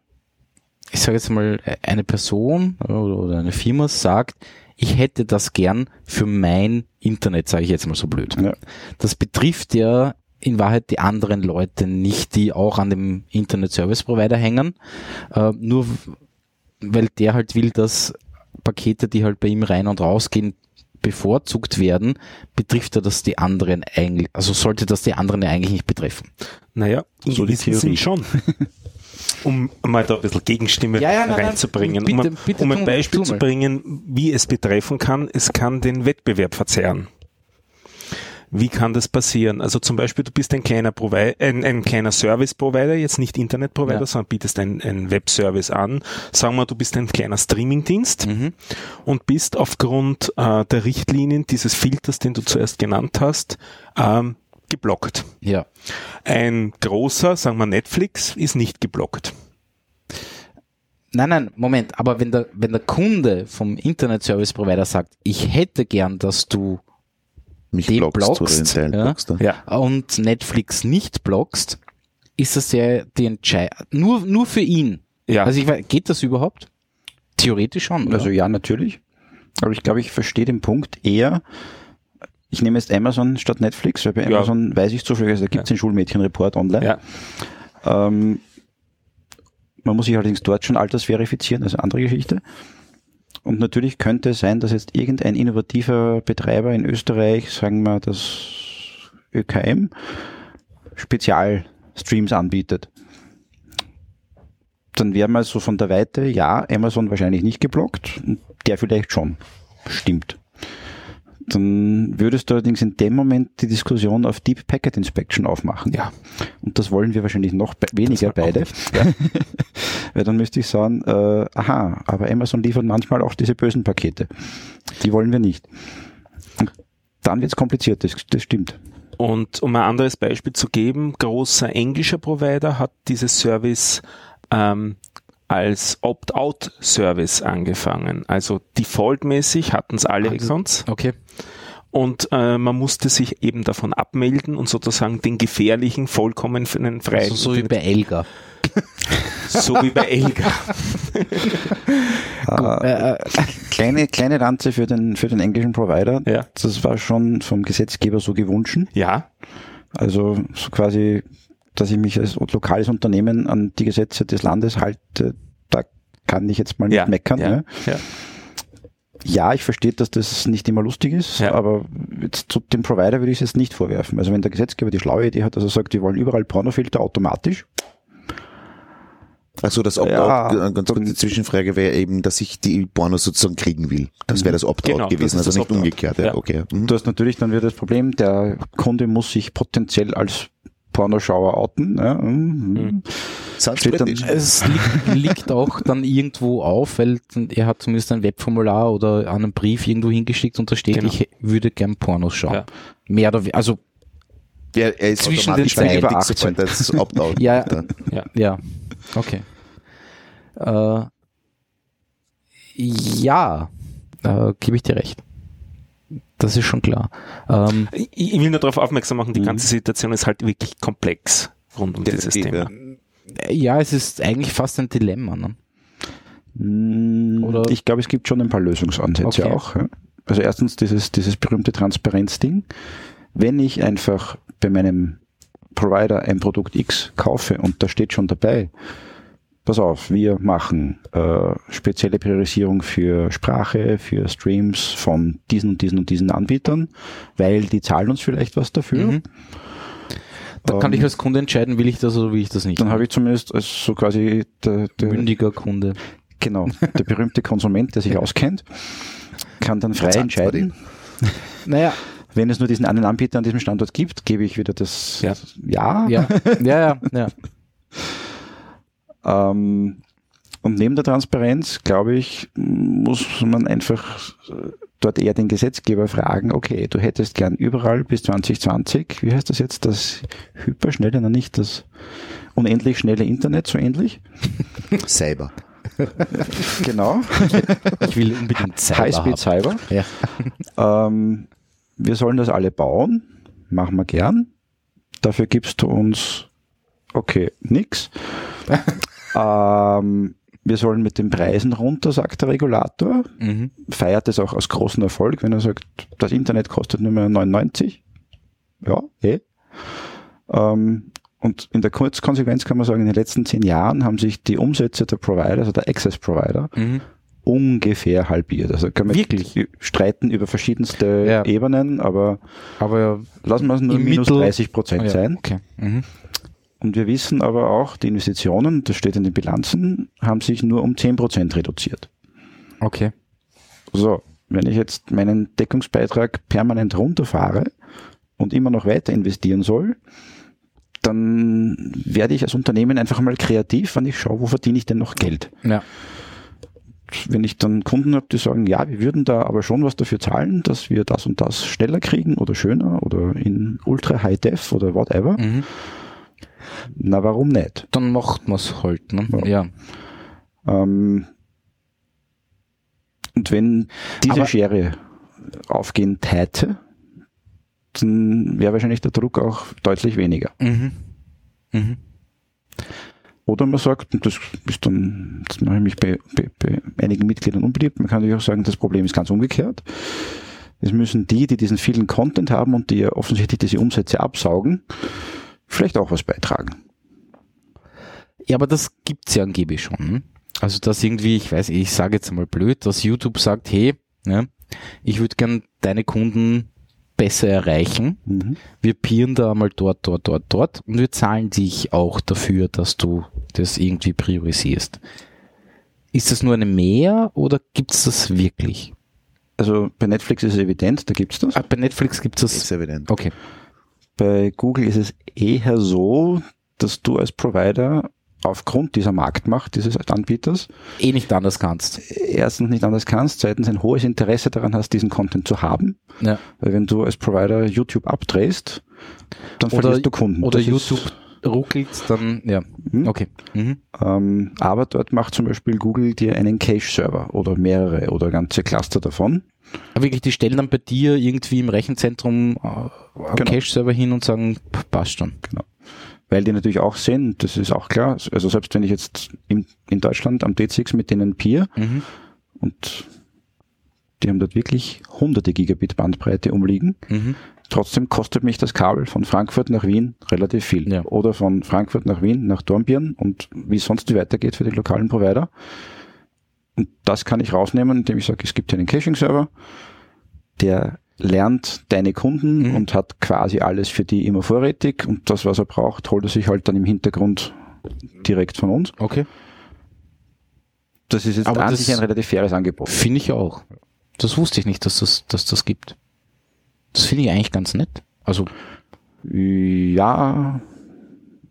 ich sage jetzt mal, eine Person oder, eine Firma sagt, ich hätte das gern für mein Internet, sage ich jetzt mal so blöd. Ja. Das betrifft ja in Wahrheit die anderen Leute nicht, die auch an dem Internet Service Provider hängen, äh, nur weil der halt will, dass Pakete, die halt bei ihm rein und rausgehen, bevorzugt werden, betrifft ja das die anderen eigentlich, also sollte das die anderen ja eigentlich nicht betreffen. Naja, So die Theorie. Sinn schon. um mal da ein bisschen Gegenstimme Ja, ja, nein, nein, reinzubringen. bitte, um, bitte um ein Beispiel zu bringen, wie es betreffen kann, es kann den Wettbewerb verzerren. Wie kann das passieren? Also zum Beispiel, du bist ein kleiner Provider, ein, ein kleiner Service-Provider, jetzt nicht Internet-Provider, Ja. sondern bietest einen, einen Web-Service an. Sagen wir, du bist ein kleiner Streaming-Dienst Mhm. und bist aufgrund äh, der Richtlinien dieses Filters, den du zuerst genannt hast, ähm, geblockt. Ja. Ein großer, sagen wir Netflix, ist nicht geblockt. Nein, nein, Moment, aber wenn der, wenn der Kunde vom Internet Service Provider sagt, ich hätte gern, dass du Mich Den blockst oder den blockst, ja. blockst. du. Ja. und Netflix nicht blockst, ist das ja die Entscheidung, nur, nur für ihn. Ja. Also ich weiß, geht das überhaupt? Theoretisch schon, oder? Also ja, natürlich. Aber ich glaube, ich verstehe den Punkt eher. Ich nehme jetzt Amazon statt Netflix, weil bei Ja. Amazon weiß ich zufällig, also da gibt es den Schulmädchenreport online. Ja. Ähm, man muss sich allerdings dort schon altersverifizieren, also andere Geschichte. Und natürlich könnte es sein, dass jetzt irgendein innovativer Betreiber in Österreich, sagen wir das ÖKM, Spezialstreams anbietet. Dann wäre mal so von der Weite, ja, Amazon wahrscheinlich nicht geblockt, der vielleicht schon. Stimmt. Dann würdest du allerdings in dem Moment die Diskussion auf Deep Packet Inspection aufmachen. Ja. Und das wollen wir wahrscheinlich noch be weniger beide. Weil dann müsste ich sagen, äh, aha, aber Amazon liefert manchmal auch diese bösen Pakete. Die wollen wir nicht. Und dann wird es kompliziert, das, das stimmt. Und um ein anderes Beispiel zu geben, großer englischer Provider hat dieses Service ähm, als Opt-out-Service angefangen. Also defaultmäßig hatten es alle Also- Exons Okay. und äh, man musste sich eben davon abmelden und sozusagen den gefährlichen, vollkommen freien, Also so wie bei Elga. so wie bei Elga. Äh, äh, Kleine, kleine Ranze für den, für den englischen Provider. Ja. Das war schon vom Gesetzgeber so gewünscht. Ja, Also so quasi, dass ich mich als lokales Unternehmen an die Gesetze des Landes halte, da kann ich jetzt mal nicht ja, meckern. ja, ne? ja. Ja, ich verstehe, dass das nicht immer lustig ist, Ja. aber jetzt zu dem Provider würde ich es jetzt nicht vorwerfen. Also wenn der Gesetzgeber die schlaue Idee hat, dass er sagt, wir wollen überall Pornofilter automatisch, Also das Opt-out, Ja, äh, ganz kurz die Zwischenfrage wäre eben, dass ich die Pornos sozusagen kriegen will. Das wäre das Opt-out Genau, das gewesen, ist also das nicht umgekehrt. Ja, Ja. okay. Mhm. Du hast natürlich dann wieder das Problem, der Kunde muss sich potenziell als Pornoschauer outen. Ja. Sounds Steht dann- es liegt, liegt auch dann irgendwo auf, weil er hat zumindest ein Webformular oder einen Brief irgendwo hingeschickt und da steht, Genau. ich würde gern Pornos schauen. Ja. Mehr oder weniger, also Ja, er ist Zwischen automatisch den Zeilen. über Über 18. 18. Das ist Opt-out. Ja. ja. Ja, okay. Äh, ja, äh, gebe ich dir recht. Das ist schon klar. Ähm, Ich, ich will nur darauf aufmerksam machen, die Mhm. ganze Situation ist halt wirklich komplex rund um dieses Thema. ja. ja, es ist eigentlich fast ein Dilemma. Ne? Mm, Oder- ich glaube, es gibt schon ein paar Lösungsansätze Okay. auch. Ja. Also erstens dieses, dieses berühmte Transparenzding. Wenn ich einfach bei meinem Provider ein Produkt X kaufe und da steht schon dabei, pass auf, wir machen äh, spezielle Priorisierung für Sprache, für Streams von diesen und diesen und diesen Anbietern, weil die zahlen uns vielleicht was dafür. Mhm. Da kann Ähm, ich als Kunde entscheiden, will ich das oder will ich das nicht. Dann habe ich zumindest als so quasi der, der, Mündiger Kunde. Genau, der berühmte Konsument, der sich auskennt, kann dann frei entscheiden. Naja, Wenn es nur diesen einen Anbieter an diesem Standort gibt, gebe ich wieder das Ja. Ja. ja, ja, ja, ja. Ähm, und neben der Transparenz, glaube ich, muss man einfach äh, dort eher den Gesetzgeber fragen, okay, du hättest gern überall bis 2020, wie heißt das jetzt, das hyperschnelle, na nicht das unendlich schnelle Internet, so ähnlich? Cyber. Genau. Ich will unbedingt Cyber Highspeed. Cyber. Ja. Ähm, wir sollen das alle bauen, machen wir gern. Dafür gibst du uns, okay, nix. Ähm, wir sollen mit den Preisen runter, sagt der Regulator. Mhm. Feiert es auch als großen Erfolg, wenn er sagt, das Internet kostet nur mehr 99. Ja, eh. Ähm, und in der Kurzkonsequenz kann man sagen, in den letzten zehn Jahren haben sich die Umsätze der Provider, also der Access Provider, Mhm. ungefähr halbiert. Also können wir Wirklich? streiten über verschiedenste Ja. Ebenen, aber Aber lassen wir es nur minus Mittel- 30 Prozent ja, sein. okay. Mhm. Und wir wissen aber auch, die Investitionen, das steht in den Bilanzen, haben sich nur um 10 Prozent reduziert. Okay. So, wenn ich jetzt meinen Deckungsbeitrag permanent runterfahre und immer noch weiter investieren soll, dann werde ich als Unternehmen einfach mal kreativ, wenn ich schaue, wo verdiene ich denn noch Geld. Ja. Wenn ich dann Kunden habe, die sagen, ja, wir würden da aber schon was dafür zahlen, dass wir das und das schneller kriegen oder schöner oder in Ultra High Def oder whatever, Mhm. Na warum nicht? Dann macht man es halt. Ne? Ja. Ja. Ähm, und wenn diese Aber- Schere aufgehen täte, dann wäre wahrscheinlich der Druck auch deutlich weniger. Mhm. Mhm. Oder man sagt, und das ist dann, das mache ich mich bei, bei, bei einigen Mitgliedern unbeliebt, man kann natürlich auch sagen, das Problem ist ganz umgekehrt. Es müssen die, die diesen vielen Content haben und die ja offensichtlich diese Umsätze absaugen, vielleicht auch was beitragen. Ja, aber das gibt's ja angeblich schon. hm? Also dass irgendwie, ich weiß, ich sage jetzt mal blöd, dass YouTube sagt, hey, ne, ich würde gern deine Kunden besser erreichen. Mhm. Wir peeren da mal dort, dort, dort, dort und wir zahlen dich auch dafür, dass du das irgendwie priorisierst. Ist das nur eine Mehr oder gibt's das wirklich? Also bei Netflix ist es evident, da gibt's das. Ah, bei Netflix gibt's das. Ist evident. Okay. Bei Google ist es eher so, dass du als Provider aufgrund dieser Marktmacht dieses Anbieters Eh nicht anders kannst. erstens nicht anders kannst, zweitens ein hohes Interesse daran hast, diesen Content zu haben. Ja. Weil wenn du als Provider YouTube abdrehst, dann Oder- verlierst du Kunden. Oder Das YouTube ruckelt, dann, ja. Hm? Okay. Mhm. Ähm, aber dort macht zum Beispiel Google dir einen Cache-Server oder mehrere oder ganze Cluster davon. Wirklich, die stellen dann bei dir irgendwie im Rechenzentrum äh, einen Genau. Cache-Server hin und sagen, passt schon. Weil die natürlich auch sehen, das ist auch klar, also selbst wenn ich jetzt in, in Deutschland am D6 mit denen peer Mhm. und die haben dort wirklich hunderte Gigabit Bandbreite umliegen, Mhm. trotzdem kostet mich das Kabel von Frankfurt nach Wien relativ viel. Ja. Oder von Frankfurt nach Wien nach Dornbirn und wie sonst weitergeht für die lokalen Provider. Und das kann ich rausnehmen, indem ich sage, es gibt hier einen Caching-Server, der lernt deine Kunden Mhm. und hat quasi alles für die immer vorrätig und das, was er braucht, holt er sich halt dann im Hintergrund direkt von uns. Okay. Das ist jetzt Aber an sich ein relativ faires Angebot. Finde ich auch. Das wusste ich nicht, dass das, dass das gibt. Das finde ich eigentlich ganz nett. Also, Ja,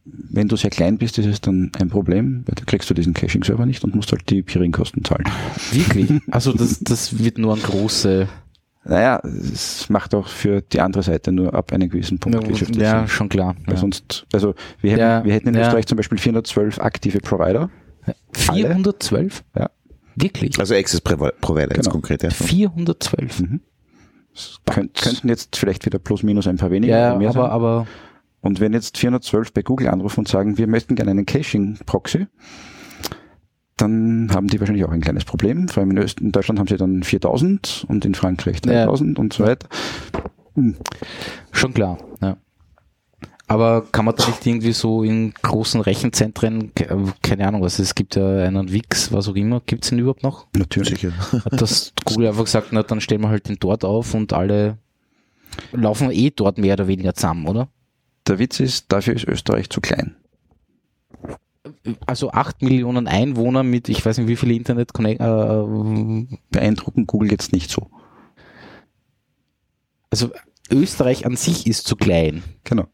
wenn du sehr klein bist, ist es dann ein Problem, weil da kriegst du diesen Caching-Server nicht und musst halt die Peering-Kosten zahlen. wirklich. Also, das, das wird nur ein große, Naja, es macht auch für die andere Seite nur ab einem gewissen Punkt wirtschaftlich ja, Sinn. schon klar. Weil Ja. sonst, also wir hätten, Ja, wir hätten in ja. Österreich zum Beispiel 412 aktive Provider. 412? Ja. Wirklich? Also Access Provider jetzt Genau. konkret, ja. 412. Mhm. Könnt, könnten jetzt vielleicht wieder plus minus ein paar weniger Ja, oder mehr aber, sein. aber, Und wenn jetzt 412 bei Google anrufen und sagen, wir möchten gerne einen Caching-Proxy, dann haben die wahrscheinlich auch ein kleines Problem. Vor allem in, Öst in Deutschland haben sie dann 4000 und in Frankreich Ja. 3000 und so weiter. Hm. schon klar, ja. Aber kann man da nicht irgendwie so in großen Rechenzentren, ke- keine Ahnung was, es gibt ja einen Wix, was auch immer, gibt's den überhaupt noch? Natürlich. Sicher. Hat das Google einfach gesagt, na dann stellen wir halt den dort auf und alle laufen eh dort mehr oder weniger zusammen, oder? Der Witz ist, dafür ist Österreich zu klein. Also acht Millionen Einwohner mit, ich weiß nicht wie viele Internet äh, Beeindrucken Google jetzt nicht so. also Österreich an sich ist zu klein, Genau.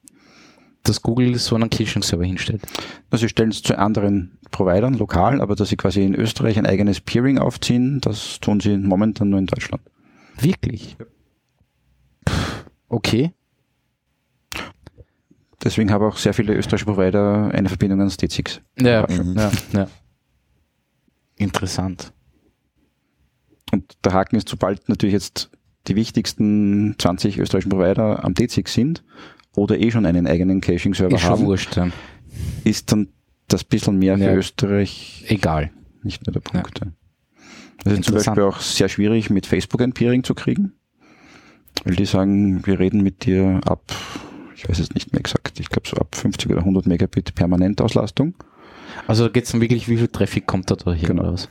dass Google so einen Caching-Server hinstellt. Also sie stellen es zu anderen Providern lokal, aber dass sie quasi in Österreich ein eigenes Peering aufziehen, das tun sie momentan nur in Deutschland. Wirklich? Okay. Deswegen haben auch sehr viele österreichische Provider eine Verbindung ans D6. Ja, Mhm. ja, ja. Interessant. Und der Haken ist, sobald natürlich jetzt die wichtigsten 20 österreichischen Provider am D6 sind oder eh schon einen eigenen Caching-Server Ist haben, wurscht. Ja. ist dann das bisschen mehr für Ja. Österreich Egal. nicht mehr der Punkt. ja. Das ist zum. Beispiel auch sehr schwierig, mit Facebook ein Peering zu kriegen, weil die sagen, wir reden mit dir ab, ich weiß es nicht mehr exakt, ich glaube so ab 50 oder 100 Megabit Permanentauslastung. Also da geht's dann wirklich, wie viel Traffic kommt da, hier Genau. oder was?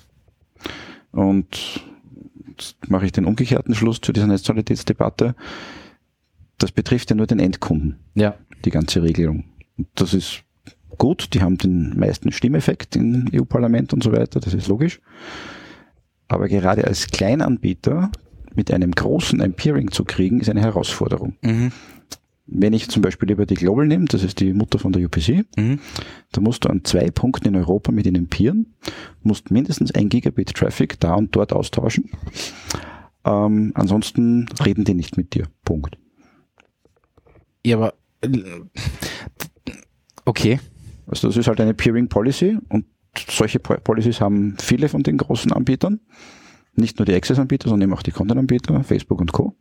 Und jetzt mache ich den umgekehrten Schluss zu dieser Netzneutralitätsdebatte. Das betrifft ja nur den Endkunden, Ja. die ganze Regelung. Und das ist gut, die haben den meisten Stimmeffekt im EU-Parlament und so weiter, das ist logisch. Aber gerade als Kleinanbieter mit einem großen Empeering zu kriegen, ist eine Herausforderung. Mhm. Wenn ich zum Beispiel Liberty Global nehme, das ist die Mutter von der UPC, Mhm. da musst du an zwei Punkten in Europa mit ihnen peeren, musst mindestens ein Gigabit Traffic da und dort austauschen. Ähm, ansonsten reden die nicht mit dir. Punkt. Ja, aber äh, okay. Also das ist halt eine Peering Policy und solche Po- Policies haben viele von den großen Anbietern. Nicht nur die Access-Anbieter, sondern eben auch die Content-Anbieter, Facebook und Co.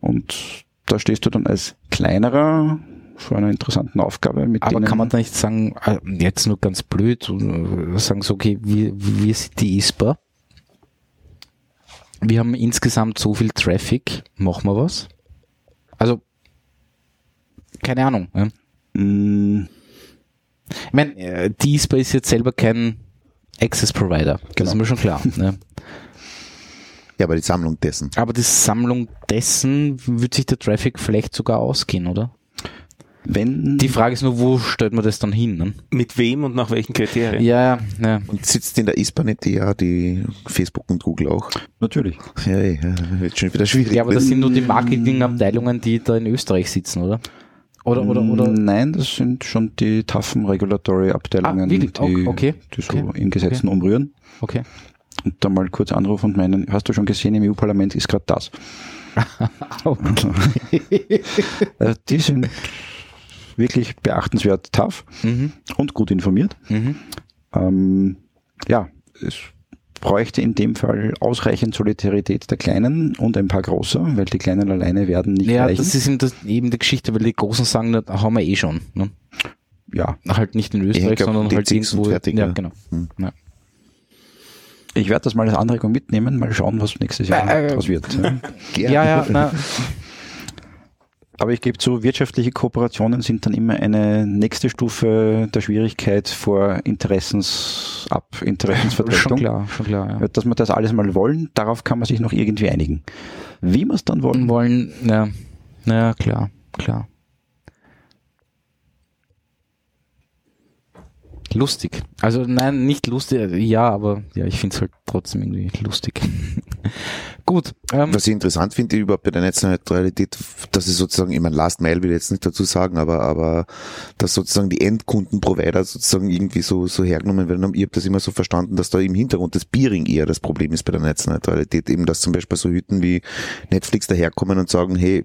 Und da stehst du dann als kleinerer vor einer interessanten Aufgabe mit Aber kann man da nicht sagen, äh, jetzt nur ganz blöd, äh, sagen so, okay, wir, wir sind die ISPA. Wir haben insgesamt so viel Traffic, machen wir was? Also, keine Ahnung. Ja. Mm, Ich meine, äh, die ISPA ist jetzt selber kein Access Provider. Das Genau. ist mir schon klar. ne? Ja, aber die Sammlung dessen. Aber die Sammlung dessen wird sich der Traffic vielleicht sogar ausgehen, oder? wenn Die Frage ist nur, wo stellt man das dann hin? Ne? Mit wem und nach welchen Kriterien? Ja, ja. Und sitzt in der ISPA nicht die, ja, die Facebook und Google auch? natürlich. Ja, ja, wird schon wieder schwierig. Ja, aber das sind nur die Marketingabteilungen, die da in Österreich sitzen, oder? Oder, oder, oder? Nein, das sind schon die taffen Regulatory Abteilungen, Ah, die, Okay, die so okay, in Gesetzen umrühren. Okay. Und da mal kurz anrufen und meinen, hast du schon gesehen, im EU-Parlament ist gerade das. Also die sind wirklich beachtenswert tough Mhm. und gut informiert. Mhm. Ähm, ja, es bräuchte in dem Fall ausreichend Solidarität der Kleinen und ein paar großer, weil die Kleinen alleine werden nicht Ja, reichen. das ist eben, das, eben die Geschichte, weil die Großen sagen, da haben wir eh schon. Ne? ja, Halt nicht in Österreich, glaub, sondern halt D6 und irgendwo. fertig, ja, ja. genau. Hm. Ja. Ich werde das mal als Anregung mitnehmen, mal schauen, was nächstes Jahr Äh, draus wird. Ja. ja, na, Aber ich gebe zu, wirtschaftliche Kooperationen sind dann immer eine nächste Stufe der Schwierigkeit vor Interessensab, schon Interessensvertretung. klar, schon klar. Ja. Dass wir das alles mal wollen, darauf kann man sich noch irgendwie einigen. Wie wir es dann wollen, Wollen, ja, na klar, klar. Lustig. Also nein, nicht lustig, ja, aber ja, ich finde es halt trotzdem irgendwie lustig. Gut. Ähm, Was ich interessant finde überhaupt bei der Netzneutralität, dass es sozusagen, ich meine, Last Mile will ich jetzt nicht dazu sagen, aber, aber, dass sozusagen die Endkundenprovider sozusagen irgendwie so, so hergenommen werden. Ich habe das immer so verstanden, dass da im Hintergrund das Peering eher das Problem ist bei der Netzneutralität. Eben, dass zum Beispiel so Hüten wie Netflix daherkommen und sagen, hey,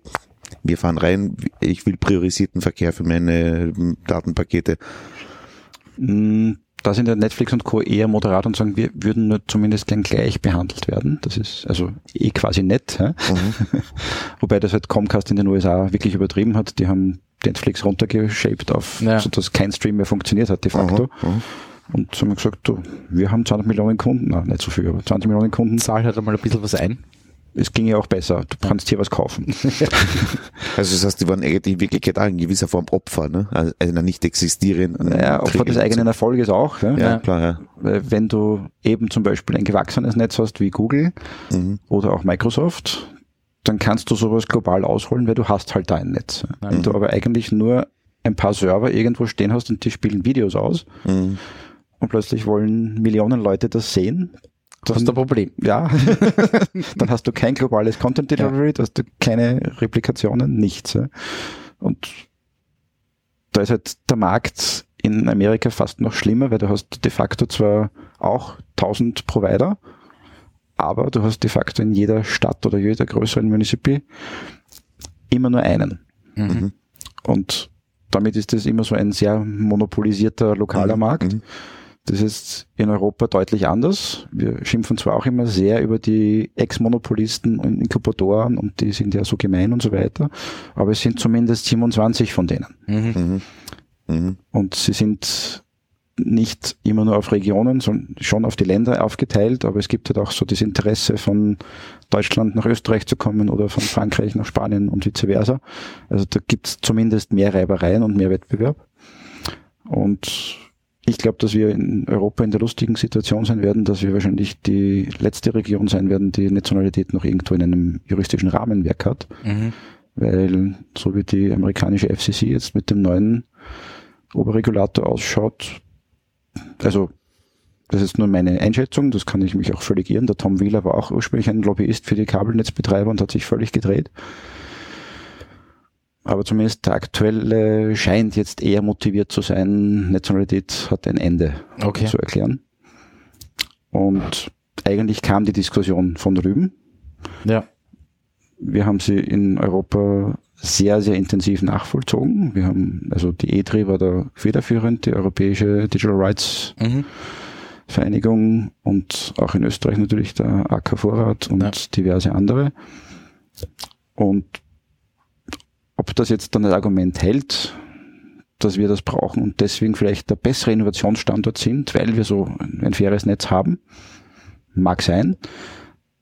wir fahren rein, ich will priorisierten Verkehr für meine ähm, Datenpakete. Mh, da sind ja Netflix und Co. eher moderat und sagen, wir würden nur zumindest gern gleich behandelt werden. Das ist also eh quasi nett. Hä? Mhm. Wobei das halt Comcast in den USA wirklich übertrieben hat. Die haben Netflix runtergeshaped auf, Ja. sodass kein Stream mehr funktioniert hat de facto. Aha, aha. Und so haben wir gesagt, du, wir haben 20 Millionen Kunden, na, nicht so viel, aber 20 Millionen Kunden. zahl halt einmal ein bisschen was ein. Es ging ja auch besser. Du kannst hier was kaufen. Also das heißt, die waren eigentlich in Wirklichkeit auch in gewisser Form Opfer, ne? Also einer nicht existierenden. Naja, Opfer des eigenen Erfolges auch. Ja? Ja, klar, ja. Weil Wenn du eben zum Beispiel ein gewachsenes Netz hast wie Google Mhm. oder auch Microsoft, dann kannst du sowas global ausholen, weil du hast halt da ein Netz. Wenn du aber eigentlich nur ein paar Server irgendwo stehen hast und die spielen Videos aus Mhm. und plötzlich wollen Millionen Leute das sehen, Das ist ein Problem. ja, dann hast du kein globales Content Delivery, du hast du keine Replikationen, nichts. Ja. Und da ist halt der Markt in Amerika fast noch schlimmer, weil du hast de facto zwar auch 1000 Provider, aber du hast de facto in jeder Stadt oder jeder größeren Municipal immer nur einen. Mhm. Und damit ist das immer so ein sehr monopolisierter lokaler Mhm. Markt. Mhm. Das ist in Europa deutlich anders. Wir schimpfen zwar auch immer sehr über die Ex-Monopolisten und Inkubatoren und die sind ja so gemein und so weiter, aber es sind zumindest 27 von denen. Mhm. Mhm. Mhm. Und sie sind nicht immer nur auf Regionen, sondern schon auf die Länder aufgeteilt, aber es gibt halt auch so das Interesse von Deutschland nach Österreich zu kommen oder von Frankreich nach Spanien und vice versa. Also da gibt es zumindest mehr Reibereien und mehr Wettbewerb. Und Ich glaube, dass wir in Europa in der lustigen Situation sein werden, dass wir wahrscheinlich die letzte Region sein werden, die Nationalität noch irgendwo in einem juristischen Rahmenwerk hat. Mhm. Weil so wie die amerikanische FCC jetzt mit dem neuen Oberregulator ausschaut, also das ist nur meine Einschätzung, das kann ich mich auch völlig irren. Der Tom Wheeler war auch ursprünglich ein Lobbyist für die Kabelnetzbetreiber und hat sich völlig gedreht. Aber zumindest der aktuelle scheint jetzt eher motiviert zu sein, Nationalität hat ein Ende Okay. zu erklären. Und eigentlich kam die Diskussion von drüben. Ja. Wir haben sie in Europa sehr, sehr intensiv nachvollzogen. Wir haben, also die EDRI war da federführend, die Europäische Digital Rights Mhm. Vereinigung und auch in Österreich natürlich der AK Vorrat und Ja. diverse andere. Und ob das jetzt dann das Argument hält, dass wir das brauchen und deswegen vielleicht der bessere Innovationsstandort sind, weil wir so ein faires Netz haben, mag sein.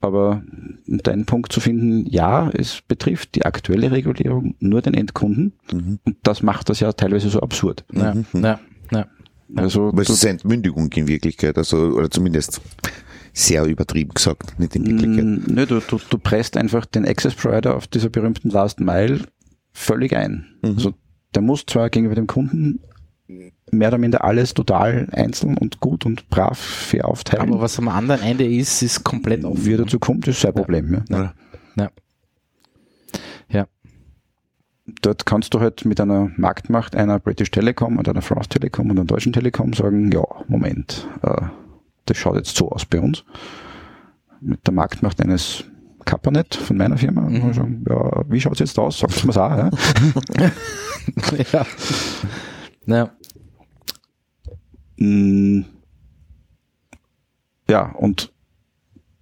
Aber um deinen Punkt zu finden, ja, es betrifft die aktuelle Regulierung nur den Endkunden Mhm. und das macht das ja teilweise so absurd. Ja. Ja. Ja. Also Aber es ist eine Entmündigung in Wirklichkeit, also, oder zumindest sehr übertrieben gesagt, nicht in Wirklichkeit. Mm, Nö, du, du, du presst einfach den Access Provider auf dieser berühmten Last Mile völlig ein. Mhm. Also der muss zwar gegenüber dem Kunden mehr oder minder alles total einzeln und gut und brav fair aufteilen. Aber was am anderen Ende ist, ist komplett offen. wie er dazu kommt, ist sein Problem. Ja. Ja. Ja. Ja. Dort kannst du halt mit einer Marktmacht einer British Telecom und einer France Telecom und einer deutschen Telekom sagen, ja, Moment, äh, das schaut jetzt so aus bei uns. Mit der Marktmacht eines Kapanet von meiner Firma. Und wir sagen, ja, wie schaut's jetzt aus? Sagt mir's auch, ja. ja. Ja. Mm, Ja, und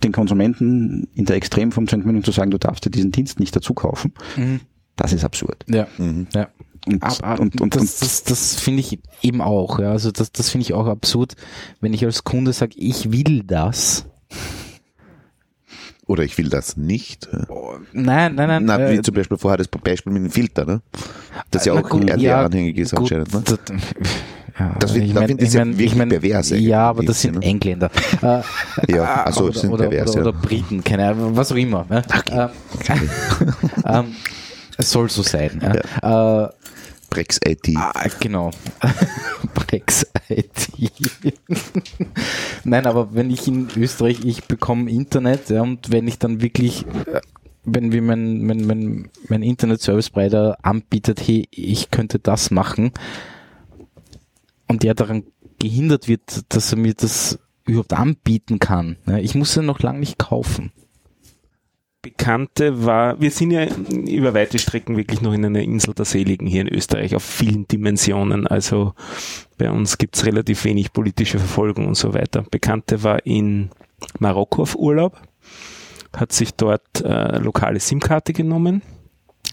den Konsumenten in der Extremform zur Entmündung zu sagen, du darfst dir diesen Dienst nicht dazu kaufen, Mhm. das ist absurd. Ja. Mhm. Ja. Und, Aber, und, und, das, und das, das finde ich eben auch. Ja. Also das, das finde ich auch absurd, wenn ich als Kunde sage, ich will das. Oder ich will das nicht. Nein, nein, nein. Na, äh, wie zum Beispiel vorher das Beispiel mit dem Filter, ne? Das ja auch gut, RDR-anhängig ist gut, anscheinend, ne? das- ja, Das wird- ich mein- ich ich ja mein- wirklich ich mein, pervers Ja, aber das sind Dienste, Engländer. Äh, Ja, also oder, sind oder, pervers, oder, ja. oder Briten, keine Ahnung, was auch immer. Ne? Äh, ähm, es soll so sein. Ja. Äh, Brex IT. Ah, genau. Brex IT. Nein, aber wenn ich in Österreich, ich bekomme Internet ja, und wenn ich dann wirklich, äh, wenn mir mein, mein, mein, mein Internet-Service-Provider anbietet, hey, ich könnte das machen und der daran gehindert wird, dass er mir das überhaupt anbieten kann. Ja, ich muss ja noch lange nicht kaufen. Bekannte war, wir sind ja über weite Strecken wirklich noch in einer Insel der Seligen hier in Österreich auf vielen Dimensionen. Also bei uns gibt's relativ wenig politische Verfolgung und so weiter. Bekannte war in Marokko auf Urlaub, hat sich dort äh, lokale SIM-Karte genommen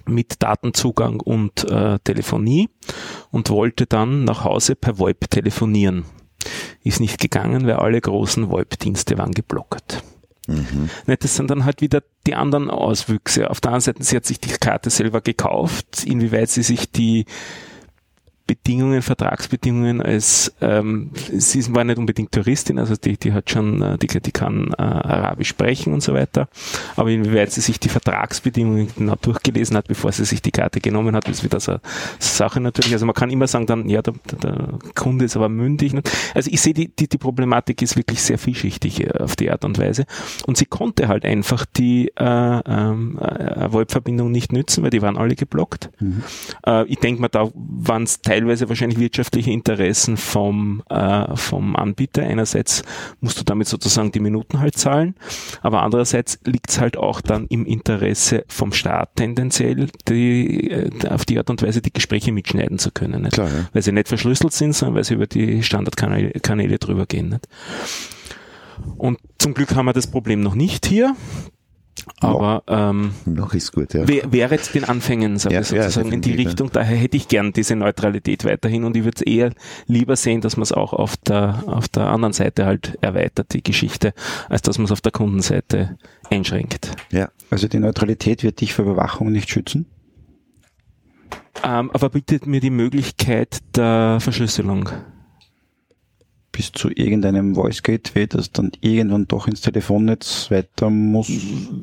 mit Datenzugang und äh, Telefonie und wollte dann nach Hause per VoIP telefonieren. Ist nicht gegangen, weil alle großen VoIP-Dienste waren geblockt. Mhm. Das sind dann halt wieder die anderen Auswüchse. Auf der anderen Seite, sie hat sich die Karte selber gekauft, inwieweit sie sich die Bedingungen, Vertragsbedingungen als ähm, sie war nicht unbedingt Touristin, also die, die hat schon, äh, die, die kann äh, Arabisch sprechen und so weiter. Aber inwieweit sie sich die Vertragsbedingungen genau durchgelesen hat, bevor sie sich die Karte genommen hat, ist wieder so eine Sache natürlich. Also man kann immer sagen dann, ja, der, der Kunde ist aber mündig. Also ich sehe, die, die, die Problematik ist wirklich sehr vielschichtig äh, auf die Art und Weise. Und sie konnte halt einfach die äh, ähm, äh, VoIP-Verbindung nicht nützen, weil die waren alle geblockt. Äh, ich denke mal, da waren es teilweise wahrscheinlich wirtschaftliche Interessen vom, äh, vom Anbieter. Einerseits musst du damit sozusagen die Minuten halt zahlen, aber andererseits liegt es halt auch dann im Interesse vom Staat tendenziell, die, äh, auf die Art und Weise die Gespräche mitschneiden zu können. Nicht? Klar, ja. Weil sie nicht verschlüsselt sind, sondern weil sie über die Standardkanäle Kanäle drüber gehen. Nicht? Und zum Glück haben wir das Problem noch nicht hier. Aber ähm, Noch ist gut, ja. Wär- wäre jetzt den Anfängen, sage Ja, ich ja, sozusagen, in die Richtung. Daher hätte ich gern diese Neutralität weiterhin und ich würde es eher lieber sehen, dass man es auch auf der, auf der anderen Seite halt erweitert, die Geschichte, als dass man es auf der Kundenseite einschränkt. Ja. also die Neutralität wird dich vor Überwachung nicht schützen. Ähm, aber bietet mir die Möglichkeit der Verschlüsselung. Bis zu irgendeinem Voice Gateway, das dann irgendwann doch ins Telefonnetz weiter muss.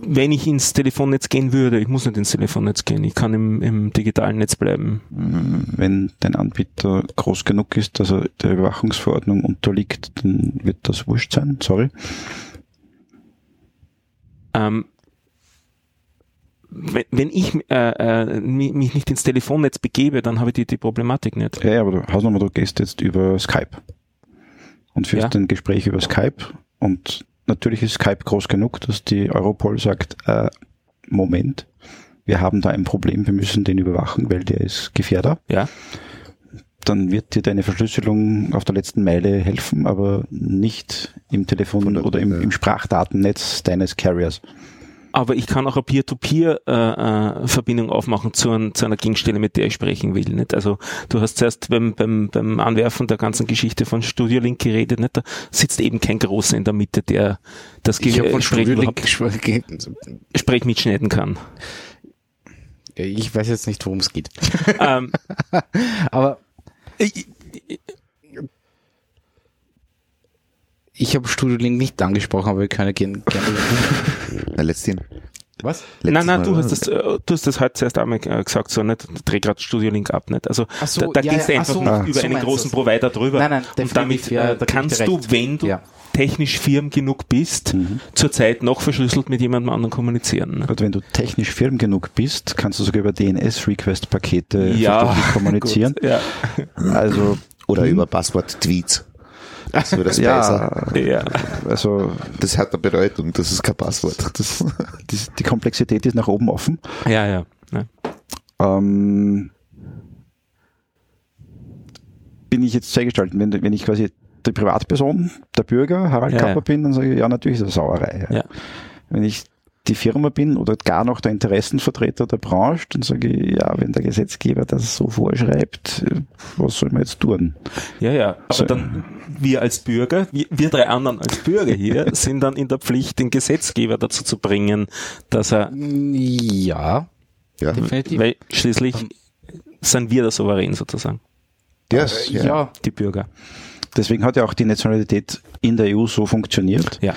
Wenn ich ins Telefonnetz gehen würde, ich muss nicht ins Telefonnetz gehen, ich kann im, im digitalen Netz bleiben. Wenn dein Anbieter groß genug ist, dass er der Überwachungsverordnung unterliegt, dann wird das wurscht sein. Sorry. Ähm, wenn, wenn ich äh, äh, mi- mich nicht ins Telefonnetz begebe, dann habe ich die, die Problematik nicht. Ja, ja, aber du, Hausnummer, du gehst jetzt über Skype und führst Ja. ein Gespräch über Skype und natürlich ist Skype groß genug, dass die Europol sagt, äh, Moment, wir haben da ein Problem, wir müssen den überwachen, weil der ist Gefährder. Ja. Dann wird dir deine Verschlüsselung auf der letzten Meile helfen, aber nicht im Telefon oder im, im Sprachdatennetz deines Carriers. Aber ich kann auch eine Peer-to-Peer-Verbindung aufmachen zu, ein, zu einer Gegenstelle, mit der ich sprechen will. Nicht? Also du hast zuerst beim, beim, beim Anwerfen der ganzen Geschichte von Studio Link geredet. Nicht? Da sitzt eben kein Großer in der Mitte, der das Ich habe von Gespräch, Studio Link überhaupt- gesprochen. Sprech mitschneiden kann. Ich weiß jetzt nicht, worum es geht. ähm, Aber ich habe Studio Link nicht angesprochen, aber wir können gerne. gerne Na, letztens. Was? nein, nein, Mal, du hast das, äh, du hast das heute zuerst einmal äh, gesagt, so nicht, dreh gerade Studio Link ab, nicht? Also so, da, da ja, gehst du ja, einfach ach so, ah, über so einen großen. Provider drüber. Nein, nein, und damit ja, äh, da ich kannst du, wenn du Ja. technisch firm genug bist, zurzeit noch verschlüsselt mit jemandem anderen kommunizieren. Ne? Und wenn du technisch firm genug bist, kannst du sogar über DNS-Request-Pakete Ja, kommunizieren. Gut, ja. Also Oder über Passwort-Tweets. Das das besser. ja, ja. also Das hat eine Bedeutung, das ist kein Passwort. das, die, die Komplexität ist nach oben offen. Ja, ja. ja. Ähm, bin ich jetzt zweigestalten, wenn, wenn ich quasi die Privatperson, der Bürger, Harald Ja, Kapper ja. bin, dann sage ich, ja, natürlich ist das Sauerei. Ja. Wenn ich die Firma bin oder gar noch der Interessenvertreter der Branche, dann sage ich, ja, wenn der Gesetzgeber das so vorschreibt, äh, was soll man jetzt tun? Ja, ja. Aber So. dann, wir als Bürger, wir, wir drei anderen als Bürger hier, sind dann in der Pflicht, den Gesetzgeber dazu zu bringen, dass er, Ja, Ja, definitiv. weil schließlich sind wir der Souverän sozusagen, ja, ja. ja. die Bürger. Deswegen hat ja auch die Nationalität in der EU so funktioniert, Ja.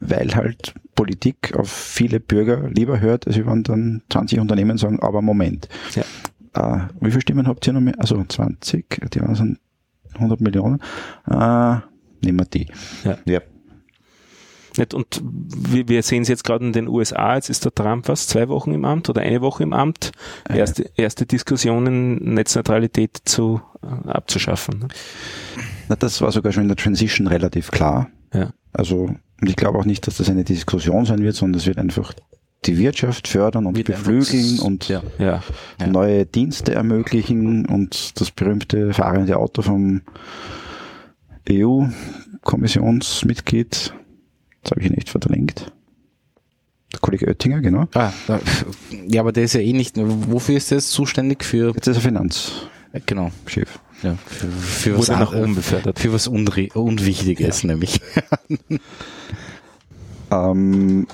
Weil halt Politik auf viele Bürger lieber hört, als wenn dann 20 Unternehmen sagen, aber Moment, Ja. äh, wie viele Stimmen habt ihr noch mehr? Also 20, die waren sind 100 Millionen. Äh, nehmen wir die. ja. Nicht? Und wir, sehen es jetzt gerade in den USA, jetzt ist der Trump was, zwei Wochen im Amt oder eine Woche im Amt, erste, erste Diskussionen, Netzneutralität zu, äh, abzuschaffen. Ne? Na, das war sogar schon in der Transition relativ klar. Ja. Also, und ich glaube auch nicht, dass das eine Diskussion sein wird, sondern es wird einfach die Wirtschaft fördern und beflügeln und ja. Ja. Ja. neue Dienste ermöglichen und das berühmte fahrende Auto vom EU-Kommissionsmitglied, das habe ich nicht verlinkt. Der Kollege Oettinger, genau. Ah, da, ja, aber der ist ja eh nicht. Wofür ist der zuständig? Für Jetzt ist er Finanzchef. genau. Ja, für, für was nach oben befördert. Für was Unri Unwichtiges, nämlich. Ähm,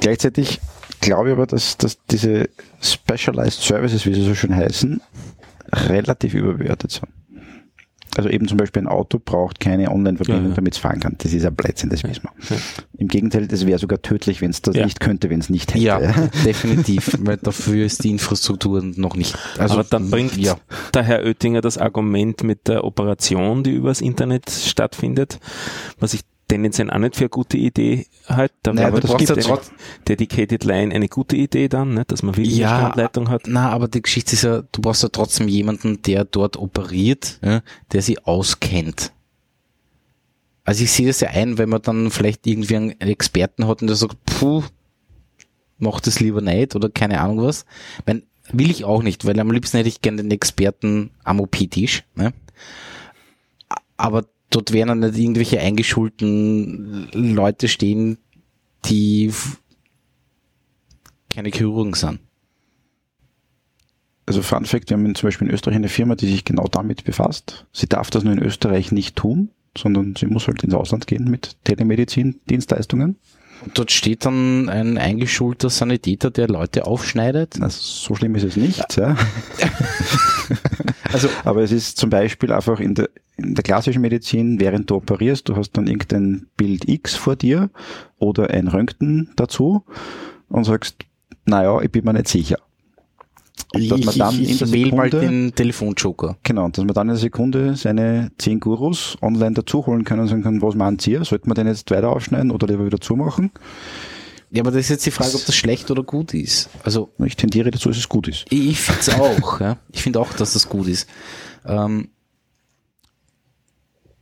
gleichzeitig glaube ich aber, dass, dass diese Specialized Services, wie sie so schön heißen, relativ überbewertet sind. Also eben zum Beispiel ein Auto braucht keine Online-Verbindung, Ja, ja. damit es fahren kann. Das ist ein Blödsinn, das wissen wir. Ja. Im Gegenteil, das wäre sogar tödlich, wenn es das Ja. nicht könnte, wenn es nicht hätte. Ja, definitiv, weil dafür ist die Infrastruktur noch nicht. Also Aber dann bringt ja, der Herr Oettinger das Argument mit der Operation, die übers Internet stattfindet, was ich tendenziell auch nicht für eine gute Idee halte. Da Naja, du das gibt ja eine Dedicated Line eine gute Idee dann, ne, dass man wirklich Ja, eine Standleitung hat. na, aber die Geschichte ist ja, du brauchst ja trotzdem jemanden, der dort operiert, ja, der sie auskennt. Also ich sehe das ja ein, wenn man dann vielleicht irgendwie einen Experten hat und der sagt, puh, mach das lieber nicht oder keine Ahnung was. Ich mein, will ich auch nicht, weil am liebsten hätte ich gerne den Experten am OP-Tisch. Ne? Aber dort werden dann nicht irgendwelche eingeschulten Leute stehen, die keine Chirurgen sind. Also Fun Fact, wir haben zum Beispiel in Österreich eine Firma, die sich genau damit befasst. Sie darf das nur in Österreich nicht tun, sondern sie muss halt ins Ausland gehen mit Telemedizin-Dienstleistungen. Und dort steht dann ein eingeschulter Sanitäter, der Leute aufschneidet. Also so schlimm ist es nicht. Ja. Also, Aber es ist zum Beispiel einfach in der, in der klassischen Medizin, während du operierst, du hast dann irgendein Bild X vor dir oder ein Röntgen dazu und sagst, naja, ich bin mir nicht sicher. Und dass ich, man dann ich, in ich der wähle mal Sekunde- den Telefonjoker. Genau, und dass man dann in einer Sekunde seine zehn Gurus online dazuholen kann und sagen kann, was meint ihr? Sollte man den jetzt weiter aufschneiden oder lieber wieder zumachen? Ja, aber das ist jetzt die Frage, ob das schlecht oder gut ist. Also, Ich tendiere dazu, dass es gut ist. ich, ich finde es auch. ja. Ich finde auch, dass das gut ist. Ähm,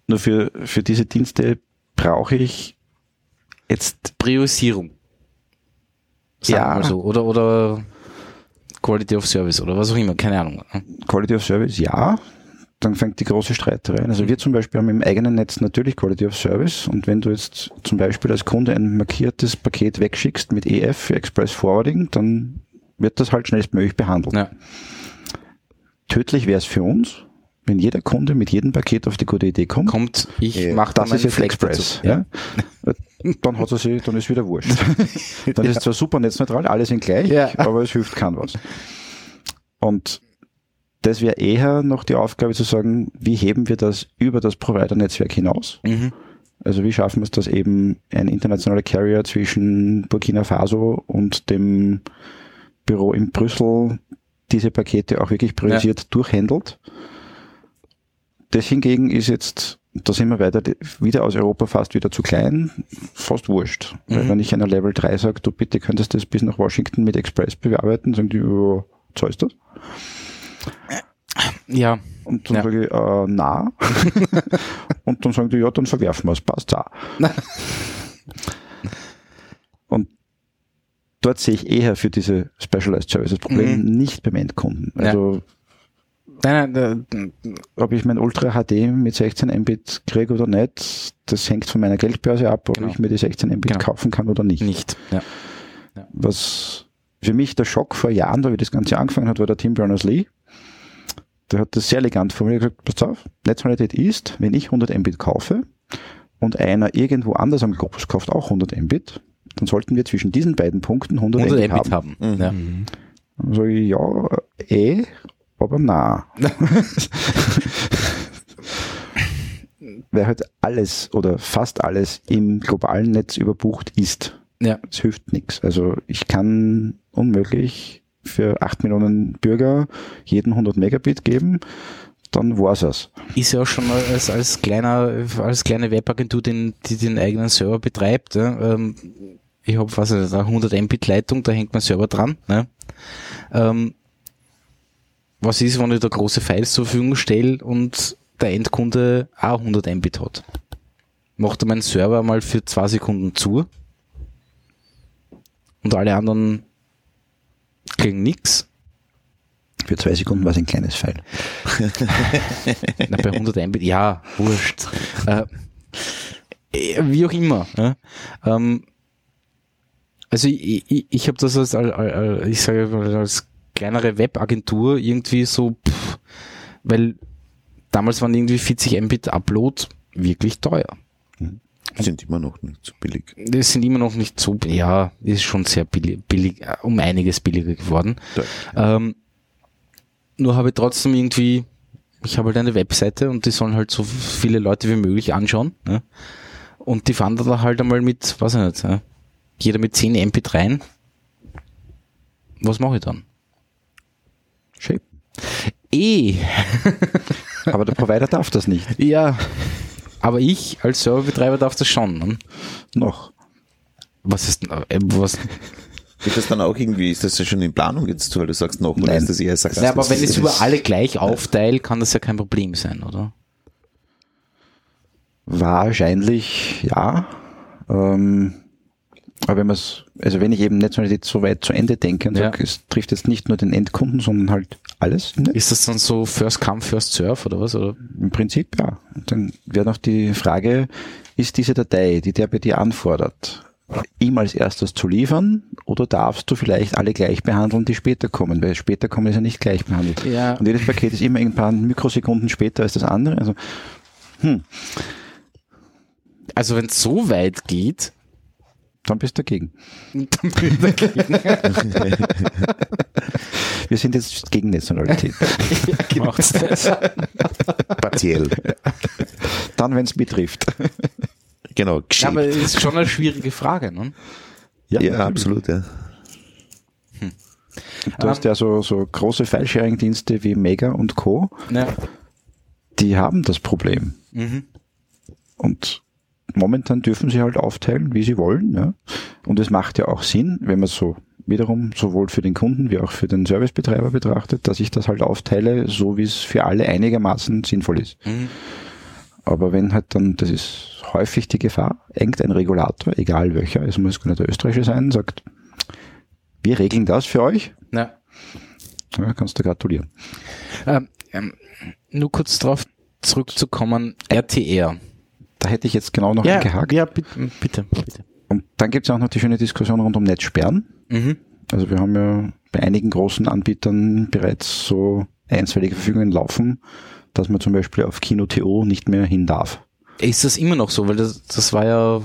Nur für, für diese Dienste brauche ich jetzt Priorisierung. Sagen Ja. mal so. Oder, oder Quality of Service oder was auch immer, keine Ahnung. Quality of Service, ja. Dann fängt die große Streiterei an. Also wir zum Beispiel haben im eigenen Netz natürlich Quality of Service und wenn du jetzt zum Beispiel als Kunde ein markiertes Paket wegschickst mit EF für Express Forwarding, dann wird das halt schnellstmöglich behandelt. Ja. Tödlich wäre es für uns, wenn jeder Kunde mit jedem Paket auf die gute Idee kommt. Kommt, ich Ja, mache da das ist jetzt Fleck Express. dazu. Ja? Dann hat er sich, dann ist wieder wurscht. Dann ist es zwar super netzneutral, alle sind gleich, Ja. aber es hilft kein was. Und das wäre eher noch die Aufgabe zu sagen, wie heben wir das über das Provider-Netzwerk hinaus? Mhm. Also wie schaffen wir es, dass eben ein internationaler Carrier zwischen Burkina Faso und dem Büro in Brüssel diese Pakete auch wirklich priorisiert durchhändelt. Das hingegen ist jetzt, da sind wir weiter, wieder aus Europa fast wieder zu klein, fast wurscht. Weil Mhm. wenn ich einer Level 3 sage, du bitte könntest das bis nach Washington mit Express bearbeiten, sagen die, ja, zahlst du das? Ja, Und dann Ja. sage ich, äh, na. und dann sagen die, ja, dann verwerfen wir es, passt auch. und dort sehe ich eher für diese Specialized Services Problem Mhm. nicht beim Endkunden. Also nein, nein, nein, ob ich mein Ultra HD mit 16 Mbit kriege oder nicht, das hängt von meiner Geldbörse ab, ob Genau. ich mir die 16 Mbit Genau. kaufen kann oder nicht. nicht. Ja. Was für mich der Schock vor Jahren, da wie das Ganze angefangen hat, war der Tim Berners-Lee. Der hat das sehr elegant formuliert gesagt, pass auf, Netzneutralität ist, wenn ich 100 Mbit kaufe und einer irgendwo anders am Globus kauft auch 100 Mbit, dann sollten wir zwischen diesen beiden Punkten 100, 100 Mbit Mbit haben. haben. Ja. Dann sage ich, ja, eh, aber na. Weil halt alles oder fast alles im globalen Netz überbucht ist. Ja. Es hilft nichts. Also ich kann unmöglich für 8 Millionen Bürger jeden 100 Megabit geben, dann war's es. Ist ja auch schon als, als kleiner, als kleine Webagentur, den, die den eigenen Server betreibt. Ja. Ähm, ich habe was eine 100 Mbit Leitung, da hängt mein Server dran. Ne. Ähm, was ist, wenn ich da große Files zur Verfügung stelle und der Endkunde auch 100 Mbit hat? Macht er meinen Server mal für zwei Sekunden zu und alle anderen kriegen nix. Für zwei Sekunden war es ein kleines Pfeil. Na, bei 100 Mbit, ja, wurscht. Äh, äh, wie auch immer. Ja. Ähm, also ich, ich, ich habe das als, als, als ich sage als kleinere Webagentur irgendwie so, pff, weil damals waren irgendwie 40 Mbit Upload wirklich teuer. Sind immer noch nicht so billig. Das sind immer noch nicht so, ja, ist schon sehr billig, billig äh, um einiges billiger geworden. Ähm, nur habe ich trotzdem irgendwie, ich habe halt eine Webseite und die sollen halt so viele Leute wie möglich anschauen. Ne? Und die fahren da halt einmal mit, weiß ich nicht, ja? jeder mit 10 MP rein. Was mache ich dann? Schön. Eh, Aber der Provider darf das nicht. ja. Aber ich als Serverbetreiber darf das schon. Ne? Noch. Was ist, äh, was, Wird das dann auch irgendwie, ist das ja schon in Planung jetzt, weil du sagst noch, oder Nein. ist das eher Sarkasmus? Ja, aber wenn ich es über ist- alle gleich aufteile, kann das ja kein Problem sein, oder? Wahrscheinlich ja. Ähm, aber wenn man es, also wenn ich eben Netzneutralität so weit zu Ende denke und Ja. sage, es trifft jetzt nicht nur den Endkunden, sondern halt alles Netz, Ist das dann so First Come, First Serve oder was? Oder? im Prinzip ja. Und dann wäre noch die Frage, ist diese Datei, die der bei dir anfordert, ihm als erstes zu liefern oder darfst du vielleicht alle gleich behandeln, die später kommen? Weil später kommen ist ja nicht gleich behandelt. Ja. Und jedes Paket ist immer ein paar Mikrosekunden später als das andere. Also Also wenn es so weit geht, dann bist du dagegen. dann bin ich dagegen. Wir sind jetzt gegen Nationalität. Macht's das? Partiell. Dann, wenn es betrifft. Genau, Ja, aber es ist schon eine schwierige Frage, ne? Ja, natürlich. absolut, ja. Du hast ja so, so große File-Sharing-Dienste wie Mega und Co. Ja. Die haben das Problem. Mhm. Und momentan dürfen sie halt aufteilen, wie sie wollen. Ja? Und es macht ja auch Sinn, wenn man so wiederum sowohl für den Kunden wie auch für den Servicebetreiber betrachtet, dass ich das halt aufteile, so wie es für alle einigermaßen sinnvoll ist. Mhm. Aber wenn halt dann, das ist häufig die Gefahr, irgendein Regulator, egal welcher, es muss gar nicht der österreichische sein, sagt, wir regeln das für euch, Ja. ja, kannst du gratulieren. Ähm, ähm, nur kurz drauf zurückzukommen, RTR. Da hätte ich jetzt genau noch gehakt. ja, bitte, bitte. Und dann gibt es auch noch die schöne Diskussion rund um Netzsperren. Mhm. Also wir haben ja bei einigen großen Anbietern bereits so einstweilige Verfügungen laufen, dass man zum Beispiel auf Kino.to nicht mehr hin darf. Ist das immer noch so? Weil das, das war ja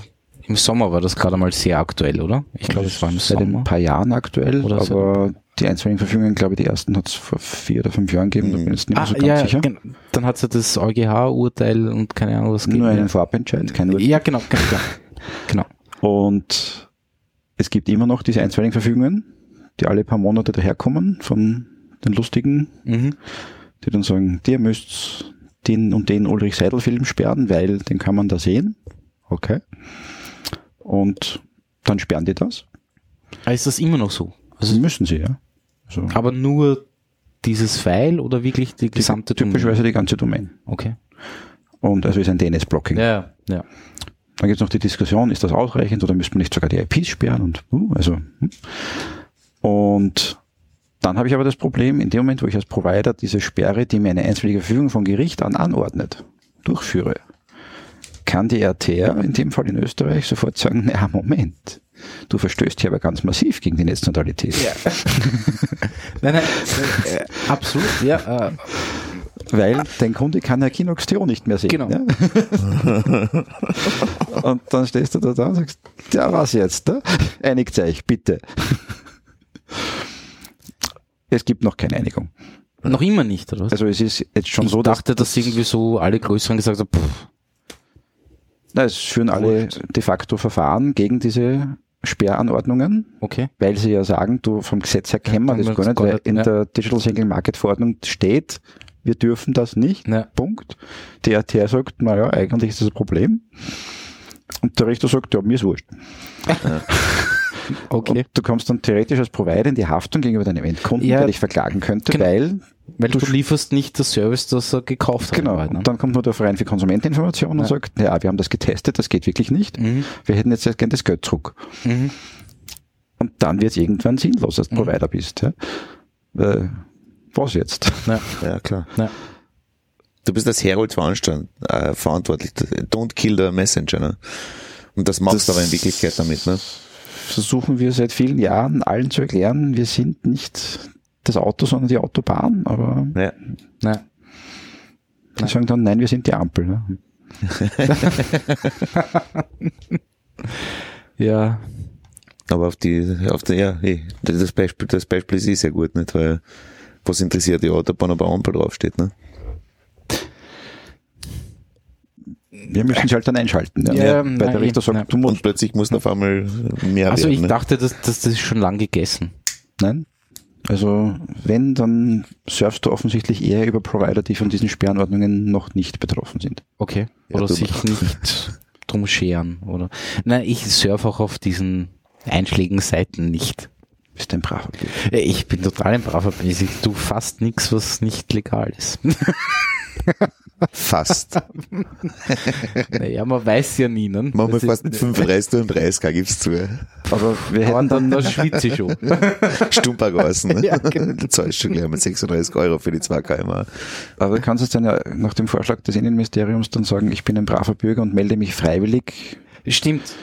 im Sommer war das gerade mal sehr aktuell, oder? Ich glaube, es war im Seit ein Sommer. paar Jahren aktuell, Oder so. Die einstweiligen Verfügungen, glaube ich, die ersten hat es vor vier oder fünf Jahren gegeben, da bin ich jetzt nicht mehr Ah, so ganz ja, sicher. gen- dann hat es ja das EuGH-Urteil und keine Ahnung was Nur gegeben. einen Vorabentscheid, kein Urteil. Ja, genau, genau. genau. Und es gibt immer noch diese einstweiligen Verfügungen, die alle paar Monate daherkommen von den Lustigen, Mhm. die dann sagen, dir müsst den und den Ulrich Seidel-Film sperren, weil den kann man da sehen. Okay. Und dann sperren die das. Ah, ist das immer noch so? Also müssen sie, ja. Also Aber nur dieses File oder wirklich die gesamte typischerweise die ganze Domain. Okay. Und also ist ein DNS-Blocking. Ja, ja. Dann gibt es noch die Diskussion, ist das ausreichend oder müsste man nicht sogar die IPs sperren und uh, also hm. und dann habe ich aber das Problem, in dem Moment, wo ich als Provider diese Sperre, die mir eine einstweilige Verfügung vom Gericht an anordnet, durchführe, kann die RTR, in dem Fall in Österreich, sofort sagen, naja, Moment, du verstößt hier aber ganz massiv gegen die Netzneutralität. Nein, nein, äh, absolut, ja. Äh, Weil dein Kunde kann ja Kinox.to nicht mehr sehen. Genau. Ja? und dann stehst du da, da und sagst, ja, was jetzt? Ne? Einigt euch, bitte. Es gibt noch keine Einigung. noch immer nicht, oder was? Also es ist jetzt schon ich so, dass dachte, dass irgendwie so alle Größeren gesagt haben, pff, na, es führen alle de facto Verfahren gegen diese Sperranordnungen, okay. weil sie ja sagen, du vom Gesetz her kennen wir kann das gar nicht, weil nicht, in ja. der Digital Single Market Verordnung steht, wir dürfen das nicht. Ja. Punkt. Die RTR sagt, naja, eigentlich ist das ein Problem. Und der Richter sagt, ja, mir ist wurscht. Okay. Und du kommst dann theoretisch als Provider in die Haftung gegenüber deinem Endkunden, Ja. der dich verklagen könnte, Genau. weil Weil du, du- lieferst nicht das Service, das er gekauft Genau. hat. Und dann kommt nur der Verein für Konsumenteninformation und Ja. sagt, ja, wir haben das getestet, das geht wirklich nicht. Mhm. Wir hätten jetzt gerne das Geld zurück. Mhm. Und dann wird es irgendwann sinnlos, als du Provider bist. Ja? Weil, was jetzt? Ja. Ja, klar. Ja. Du bist als Herold veranstand, äh, verantwortlich. Don't kill the messenger. Ne? Und das machst du aber in Wirklichkeit damit. Ne? Versuchen wir seit vielen Jahren allen zu erklären, wir sind nicht das Auto, sondern die Autobahn. Aber Ja. Ja. die sagen dann, nein, wir sind die Ampel. Ne? ja. Aber auf die, auf der, ja, eh, das Beispiel, das Beispiel ist eh sehr gut, nicht? Weil, was interessiert die Autobahn, ob eine Ampel draufsteht, ne? Wir müssen sie halt dann einschalten. Ja? Ja, Weil nein, der Richter sagt, nein. du musst. Und plötzlich muss auf einmal mehr Also werden. ich ne? dachte, dass, dass das ist schon lang gegessen. Nein. Also wenn, dann surfst du offensichtlich eher über Provider, die von diesen Sperranordnungen noch nicht betroffen sind. Okay. Ja, Oder du- sich nicht drum scheren, oder? Nein, ich surfe auch auf diesen einschlägigen Seiten nicht. Bist ein braver. Äh, Ich bin total ein braver. Ich tu fast nichts, was nicht legal ist. Fast. naja, man weiß ja nie, ne? Machen wir Das fast mit 35 und 30 gibt's zu. Aber wir hätten dann, dann, da schwitze ich schon. Stumpergassen, ne? Ja, genau. Du zahlst schon gleich mit 36 Euro für die 2 km. aber du kannst es dann ja nach dem Vorschlag des Innenministeriums dann sagen, ich bin ein braver Bürger und melde mich freiwillig. Stimmt.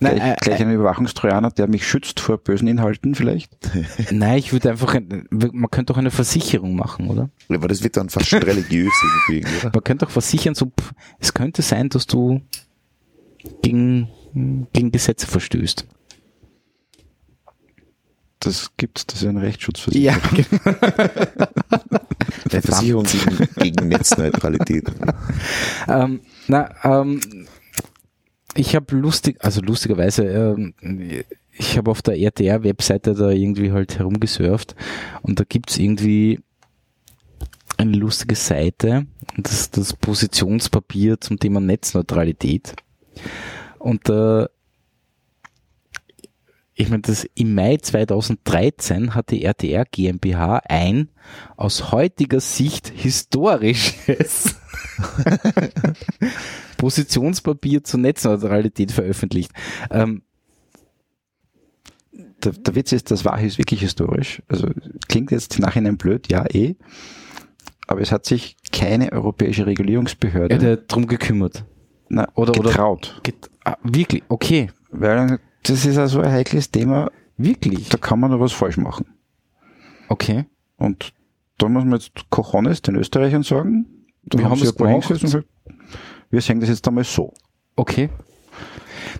Nein, Gleich, äh, gleich einen Überwachungstrojaner, der mich schützt vor bösen Inhalten vielleicht. Nein, ich würde einfach, ein- man könnte doch eine Versicherung machen, oder? Aber das wird dann fast schon religiös irgendwie, oder? Man könnte auch versichern, so, pff, es könnte sein, dass du gegen, gegen Gesetze verstößt. Das gibt's, das ist ein Rechtsschutz für Ja, Der Versicherung gegen, gegen Netzneutralität. ähm, na, ähm, ich habe lustig, also lustigerweise, ähm, ich habe auf der RTR-Webseite da irgendwie halt herumgesurft und da gibt's irgendwie eine lustige Seite, das das Positionspapier zum Thema Netzneutralität. Und da ich meine, das im Mai 2013 hat die RTR GmbH ein aus heutiger Sicht historisches Positionspapier zur Netzneutralität veröffentlicht. Ähm, Der, der Witz ist, das war ist wirklich historisch. Also klingt jetzt im Nachhinein blöd, ja eh. Aber es hat sich keine europäische Regulierungsbehörde er drum gekümmert. na, oder- oder- getraut. Get ah, wirklich, okay, Weil das ist also ein heikles Thema, wirklich, da kann man noch was falsch machen. okay. Und da muss man jetzt Cojones den Österreichern sagen. Da Wir haben sie es gemacht. und gesagt, Wir sehen das jetzt einmal so. Okay.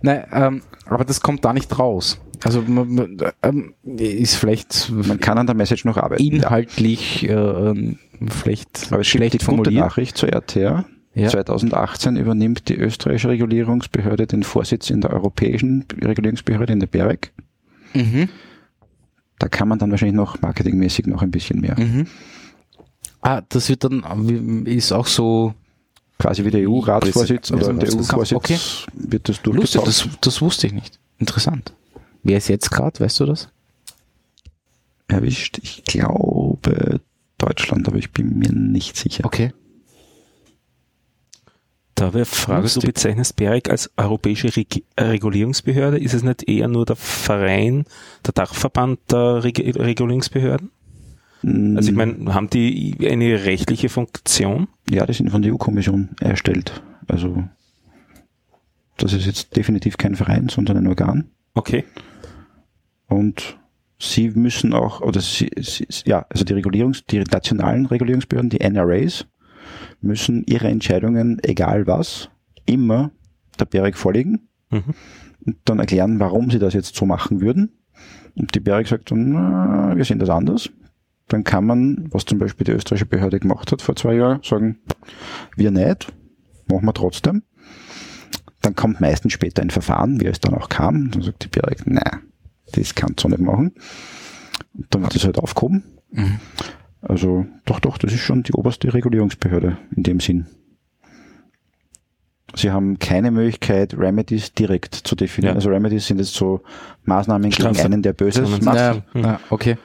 Nein, ähm, aber das kommt da nicht raus. Also man, man, ähm, ist vielleicht Man kann an der Message noch arbeiten. ja. inhaltlich äh, ähm, vielleicht Aber es gibt schlecht die gute formuliert. Nachricht zur RTR. Ja. 2018 übernimmt die österreichische Regulierungsbehörde den Vorsitz in der europäischen Regulierungsbehörde in der BEREC. Mhm. Da kann man dann wahrscheinlich noch marketingmäßig noch ein bisschen mehr. Mhm. Ah, das wird dann ist auch so Quasi wie der EU-Ratsvorsitz oder der EU-Vorsitz okay. wird das lustig. durchgezogen. Das, das wusste ich nicht. Interessant. Wer ist jetzt gerade? Weißt du das? erwischt. Ich glaube Deutschland, aber ich bin mir nicht sicher. Okay. Da wäre Frage, Lustig. du bezeichnest BEREC als europäische Reg Regulierungsbehörde. Ist es nicht eher nur der Verein, der Dachverband der Reg Regulierungsbehörden? Also ich meine, haben die eine rechtliche Funktion? Ja, die sind von der EU-Kommission erstellt. Also das ist jetzt definitiv kein Verein, sondern ein Organ. Okay. Und sie müssen auch, oder sie, sie, ja, also die Regulierungs, die nationalen Regulierungsbehörden, die NRAs, müssen ihre Entscheidungen, egal was, immer der BEREC vorlegen Mhm. und dann erklären, warum sie das jetzt so machen würden. Und die BEREC sagt dann, na, wir sehen das anders. Dann kann man, was zum Beispiel die österreichische Behörde gemacht hat vor zwei Jahren, sagen, wir nicht, machen wir trotzdem. Dann kommt meistens später ein Verfahren, wie es dann auch kam. Dann sagt die BEREC, nein, das kannst du nicht machen. Und dann wird das halt aufgehoben. Mhm. Also doch, doch, das ist schon die oberste Regulierungsbehörde in dem Sinn. Sie haben keine Möglichkeit, Remedies direkt zu definieren. Ja. Also Remedies sind jetzt so Maßnahmen gegen Strafe- einen, der Böses Sanktionen. macht. Ja, ja, okay.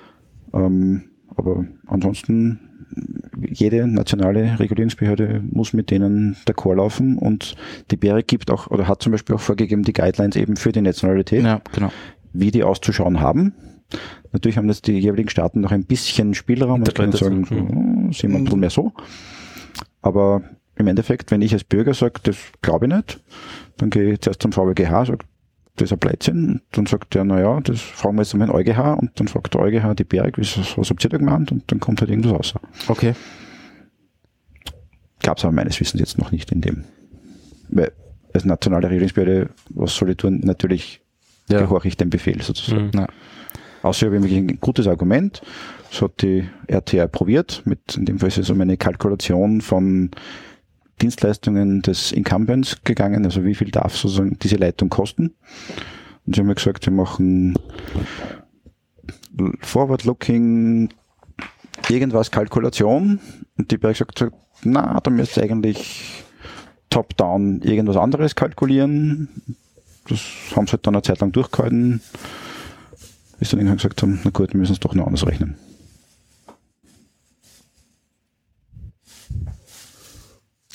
Ähm, aber ansonsten, jede nationale Regulierungsbehörde muss mit denen d'accord laufen und die BEREC gibt auch, oder hat zum Beispiel auch vorgegeben, die Guidelines eben für die Nationalität, Ja, genau. wie die auszuschauen haben. Natürlich haben das die jeweiligen Staaten noch ein bisschen Spielraum und können sagen, so, sehen wir ein bisschen mehr so. Aber im Endeffekt, wenn ich als Bürger sage, das glaube ich nicht, dann gehe ich zuerst zum VWGH, sage, das ist ein Blödsinn. Und dann sagt der, naja, das fragen wir jetzt mal den EuGH und dann fragt der EuGH die was, was habt ihr da gemeint? Und dann kommt halt irgendwas raus. Okay. Gab es aber meines Wissens jetzt noch nicht in dem. Weil als nationale Regierungsbehörde, was soll ich tun? Natürlich Ja. gehorche ich dem Befehl sozusagen. Mhm. Außer ich habe wirklich ein gutes Argument. Das hat die RTR probiert. Mit, in dem Fall ist es um eine Kalkulation von Dienstleistungen des Incumbents gegangen. Also wie viel darf sozusagen diese Leitung kosten? Und sie haben mir gesagt, wir machen Forward-Looking irgendwas Kalkulation. Und die BEREC sagt, na, da müsst eigentlich top-down irgendwas anderes kalkulieren. Das haben sie halt dann eine Zeit lang durchgehalten bis dann irgendwann gesagt haben, na gut, wir müssen es doch noch anders rechnen.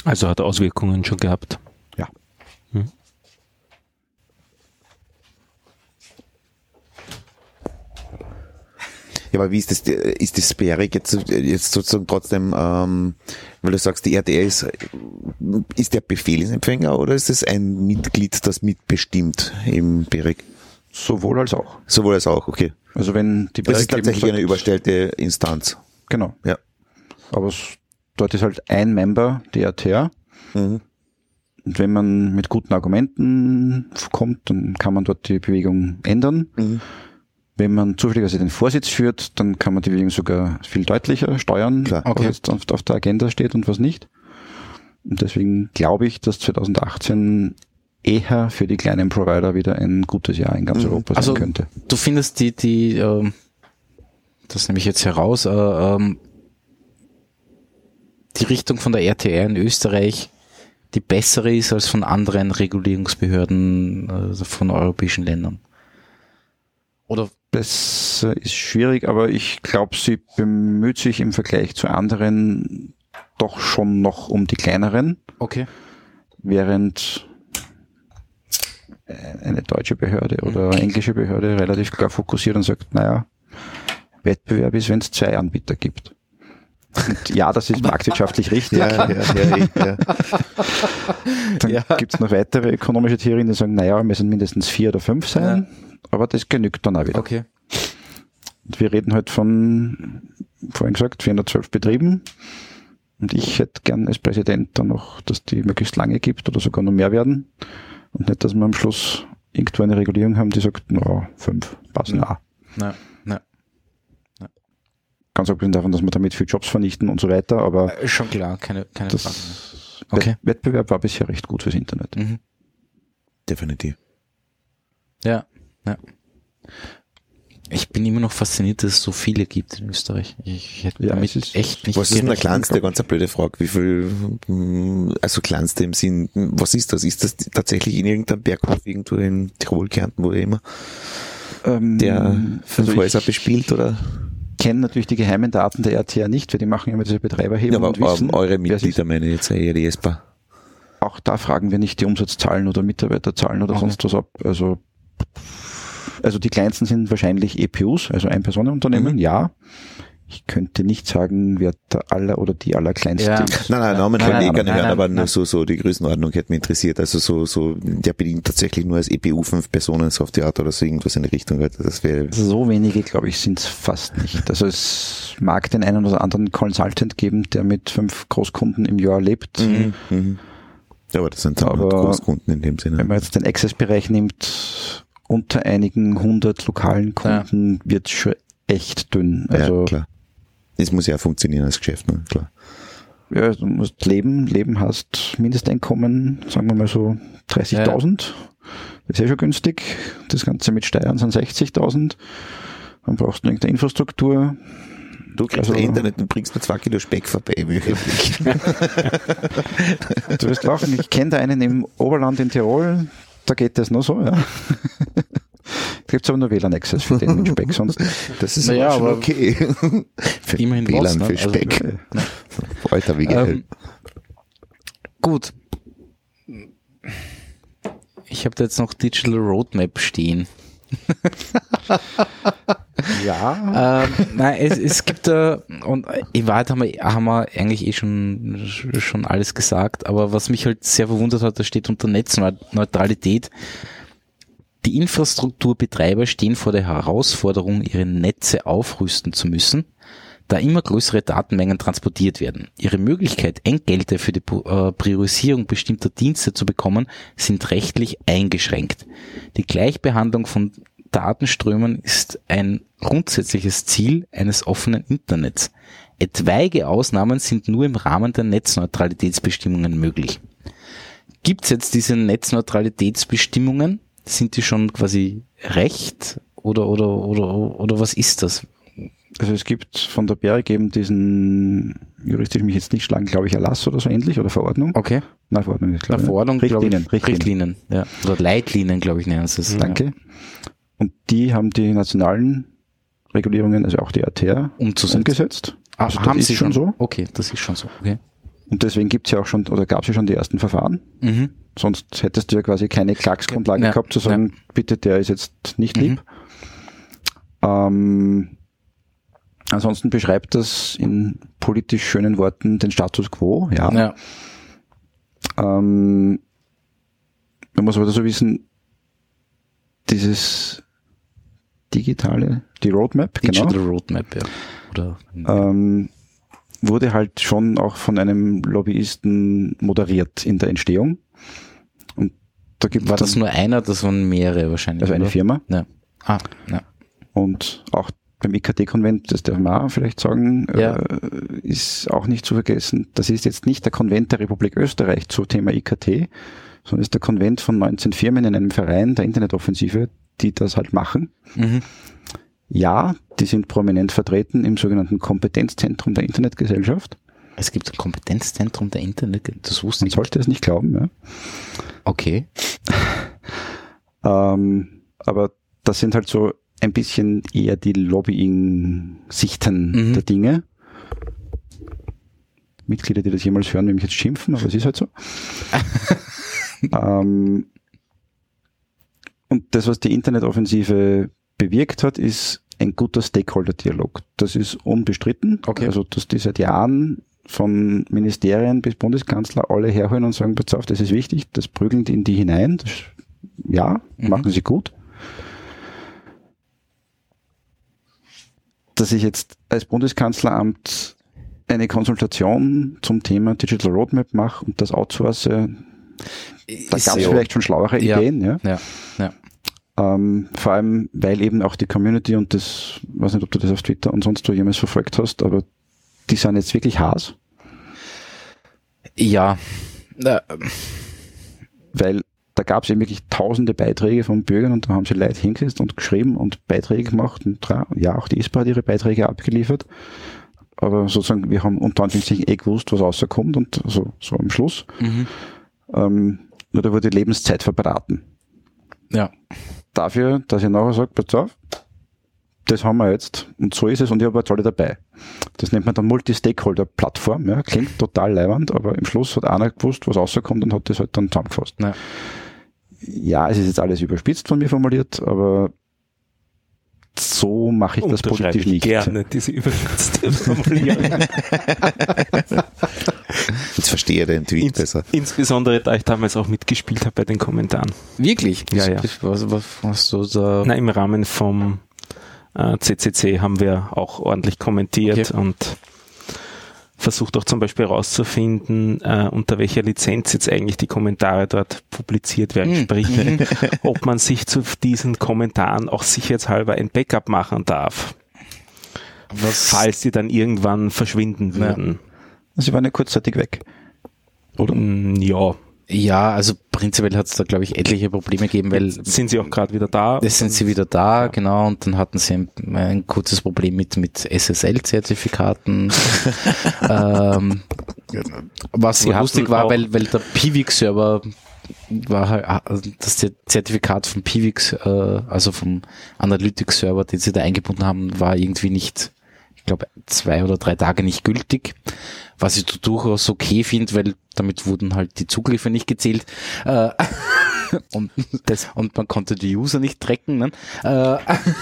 Also hat Auswirkungen schon gehabt. Ja. Ja, aber wie ist das, ist das BEREC jetzt, jetzt sozusagen trotzdem, ähm, weil du sagst, die RTR ist, ist der Befehlsempfänger oder ist es ein Mitglied, das mitbestimmt im BEREC? Sowohl als auch. Sowohl als auch, okay. Also wenn die Das ist tatsächlich sagt- eine überstellte Instanz. Genau. Ja. Aber es, dort ist halt ein Member, die RTR. Mhm. Und wenn man mit guten Argumenten kommt, dann kann man dort die Bewegung ändern. Mhm. Wenn man zufälligerweise den Vorsitz führt, dann kann man die Bewegung sogar viel deutlicher steuern, Klar. was Okay. jetzt auf, auf der Agenda steht und was nicht. Und deswegen glaube ich, dass 2018 eher für die kleinen Provider wieder ein gutes Jahr in ganz Mhm. Europa sein Also- könnte. Du findest die, die, ähm, das nehme ich jetzt heraus, äh, ähm, die Richtung von der RTR in Österreich die bessere ist als von anderen Regulierungsbehörden also von europäischen Ländern. Oder Das äh, ist schwierig, aber ich glaube, sie bemüht sich im Vergleich zu anderen doch schon noch um die kleineren, okay. während äh, eine deutsche Behörde oder eine englische Behörde relativ klar fokussiert und sagt, naja, Wettbewerb ist, wenn es zwei Anbieter gibt. Und ja, das ist marktwirtschaftlich richtig. Ja, ja, ja. Dann gibt's noch weitere ökonomische Theorien, die sagen, naja, müssen mindestens vier oder fünf sein, aber das genügt dann auch wieder. Okay. Und wir reden halt von, vorhin gesagt, 412 Betrieben. Und ich hätte gern als Präsident dann noch, dass die möglichst lange gibt oder sogar noch mehr werden. Und nicht, dass wir am Schluss irgendwo eine Regulierung haben, die sagt, na, fünf passen Ja. auch. Na, na, Ganz abgesehen davon, dass wir damit viel Jobs vernichten und so weiter, aber äh, schon klar, keine, keine Frage. Okay. Wett- Wettbewerb war bisher recht gut fürs Internet. Mhm. Definitiv. Ja, ja. Ich bin immer noch fasziniert, dass es so viele gibt in Österreich. Ich hätte Ja, damit ist- echt nicht Was ist denn der kleinste? Ganz eine blöde Frage. Wie viel, mm, also kleinste im Sinn, was ist das? Ist das tatsächlich in irgendeinem Berghof irgendwo in Tirol, Kärnten, wo immer, Ähm, der fünf also Häuser bespielt oder? kenne natürlich die geheimen Daten der RTR nicht, weil die machen immer diese Betreiberhebung Ja, aber und wissen, ähm, eure. Mitglieder meine ich jetzt eher die ESPA. auch da fragen wir nicht die Umsatzzahlen oder Mitarbeiterzahlen oder Okay. sonst was ab. Also, also die kleinsten sind wahrscheinlich EPUs, also Ein-Personen-Unternehmen, Mhm. ja. Ich könnte nicht sagen, wer der aller oder die allerkleinste Ja. ist. Nein, nein, Namen nein, eh gerne nein, hören, nein, aber nur nein. so, so die Größenordnung hätte mich interessiert. Also so, so, der bedient tatsächlich nur als EPU fünf Personen, so auf die Art oder so irgendwas in die Richtung. halt. Das wäre, So wenige, glaube ich, sind es fast nicht. Also es mag den einen oder anderen Consultant geben, der mit fünf Großkunden im Jahr lebt. mhm. Mhm. Ja, aber das sind dann Großkunden in dem Sinne. Wenn man jetzt den Access-Bereich nimmt, unter einigen hundert lokalen Kunden wird schon echt dünn. Also ja, klar. Das muss ja auch funktionieren als Geschäft, ne? klar. Ja, du musst leben, leben hast Mindesteinkommen, sagen wir mal so 30.000. Das ist ja schon günstig. Das Ganze mit Steuern sind 60.000. Dann brauchst du irgendeine Infrastruktur. Du kriegst Also- Internet und bringst mir zwei Kilo Speck vorbei. Du wirst lachen, ich kenne da einen im Oberland in Tirol, da geht das nur so, ja. Da gibt's aber nur WLAN-Access für den mit Speck, sonst Das ist Naja, aber okay. für immerhin WLAN was, ne? für Also- Speck. Alter, wie geil. Ähm, gut. Ich habe da jetzt noch Digital Roadmap stehen. Ja. ähm, nein, es, es gibt da, und in Wahrheit haben wir, haben wir eigentlich eh schon, schon alles gesagt, aber was mich halt sehr verwundert hat, da steht unter Netzneutralität, die Infrastrukturbetreiber stehen vor der Herausforderung, ihre Netze aufrüsten zu müssen, da immer größere Datenmengen transportiert werden. Ihre Möglichkeit, Entgelte für die äh, Priorisierung bestimmter Dienste zu bekommen, sind rechtlich eingeschränkt. Die Gleichbehandlung von Datenströmen ist ein grundsätzliches Ziel eines offenen Internets. Etwaige Ausnahmen sind nur im Rahmen der Netzneutralitätsbestimmungen möglich. Gibt es jetzt diese Netzneutralitätsbestimmungen? Sind die schon quasi recht oder oder oder oder was ist das? Also es gibt von der BEREC eben diesen, juristisch mich jetzt nicht schlagen, glaube ich, Erlass oder so ähnlich oder Verordnung. Okay. Nein, Verordnung ist klar. Verordnung, ne? Richtlinien, glaub ich, Richtlinien. Richtlinien, ja. Oder Leitlinien, glaube ich, nennen sie es. Danke. Und die haben die nationalen Regulierungen, also auch die Ja, umzusetzen. umgesetzt. Ah, Also das haben ist sie schon so. Okay, das ist schon so. Okay. Und deswegen gibt's ja auch schon, oder gab's ja schon die ersten Verfahren. Mhm. Sonst hättest du ja quasi keine Klagsgrundlage Ja, gehabt, zu sagen, bitte, der ist jetzt nicht lieb. Mhm. Ähm, ansonsten beschreibt das in politisch schönen Worten den Status quo, ja. Ja. Ähm, man muss aber dazu wissen, dieses digitale, die Roadmap, Digital genau, Roadmap, ja. Oder ähm, wurde halt schon auch von einem Lobbyisten moderiert in der Entstehung. Und da gibt war das nur einer? Das waren mehrere wahrscheinlich. also eine oder? Firma. Ja. Ah, ja. Und auch beim IKT-Konvent, das darf man vielleicht sagen, Ja. äh, ist auch nicht zu vergessen, das ist jetzt nicht der Konvent der Republik Österreich zu Thema IKT, sondern ist der Konvent von 19 Firmen in einem Verein der Internetoffensive, die das halt machen. Mhm. Ja, die sind prominent vertreten im sogenannten Kompetenzzentrum der Internetgesellschaft. Es gibt ein Kompetenzzentrum der Internet, das wusste Man ich. sollte es nicht glauben, ja. Okay. Ähm, aber das sind halt so ein bisschen eher die Lobbying-Sichten Mhm. der Dinge. Mitglieder, die das jemals hören, will mich jetzt schimpfen, aber es ist halt so. ähm, und das, was die Internetoffensive bewirkt hat, ist ein guter Stakeholder-Dialog. Das ist unbestritten. Okay. Also, dass die seit Jahren von Ministerien bis Bundeskanzler alle herholen und sagen, pass auf, das ist wichtig, das prügeln die in die hinein. Das, ja, Mhm. machen sie gut. Dass ich jetzt als Bundeskanzleramt eine Konsultation zum Thema Digital Roadmap mache und das outsource, da gab es vielleicht schon schlauere Ja. Ideen, ja. Ja, ja. Ähm, vor allem, weil eben auch die Community und das, weiß nicht, ob du das auf Twitter und sonst wo jemals verfolgt hast, aber die sind jetzt wirklich Haas, Ja. Na, weil da gab es eben wirklich tausende Beiträge von Bürgern und da haben sie Leute hingesetzt und geschrieben und Beiträge gemacht und ja, auch die ISPA hat ihre Beiträge abgeliefert. Aber sozusagen, wir haben unter Anführungszeichen eh gewusst, was rauskommt und so, so am Schluss. mhm. Ähm, nur da wurde Lebenszeit verbraten. Ja. Dafür, dass ich nachher sage, pass auf, das haben wir jetzt und so ist es und ich habe jetzt alle dabei. Das nennt man dann Multi-Stakeholder-Plattform. Ja. Klingt total leiwand, aber im Schluss hat einer gewusst, was rauskommt und hat das halt dann zusammengefasst. Ja. Ja, es ist jetzt alles überspitzt von mir formuliert, aber so mache ich das politisch ich nicht. gerne diese überspitzte Formulierung. Jetzt verstehe ich den Tweet Ins, besser. insbesondere, da ich damals auch mitgespielt habe bei den Kommentaren. Wirklich? Ja, ja. Was, was, was so da? Na, im Rahmen vom äh, CCC haben wir auch ordentlich kommentiert Okay. und versucht auch zum Beispiel herauszufinden, äh, unter welcher Lizenz jetzt eigentlich die Kommentare dort publiziert werden. Mhm. Sprich, ob man sich zu diesen Kommentaren auch sicherheitshalber ein Backup machen darf, Was? falls die dann irgendwann verschwinden würden. Sie waren ja kurzzeitig weg. Oder? Mm, Ja, Ja, also prinzipiell hat es da, glaube ich, etliche Probleme gegeben, weil sind sie auch gerade wieder da. Jetzt sind sie wieder da, genau, und dann hatten sie ein, ein kurzes Problem mit, mit SSL-Zertifikaten. ähm, was sehr lustig war, weil, weil der Pivix-Server war halt, ah, das Zertifikat vom Pivix, äh, also vom Analytics-Server, den sie da eingebunden haben, war irgendwie nicht, ich glaube, zwei oder drei Tage nicht gültig. Was ich durchaus okay finde, weil damit wurden halt die Zugriffe nicht gezählt. Äh, und, das, und man konnte die User nicht tracken. Ne? Äh,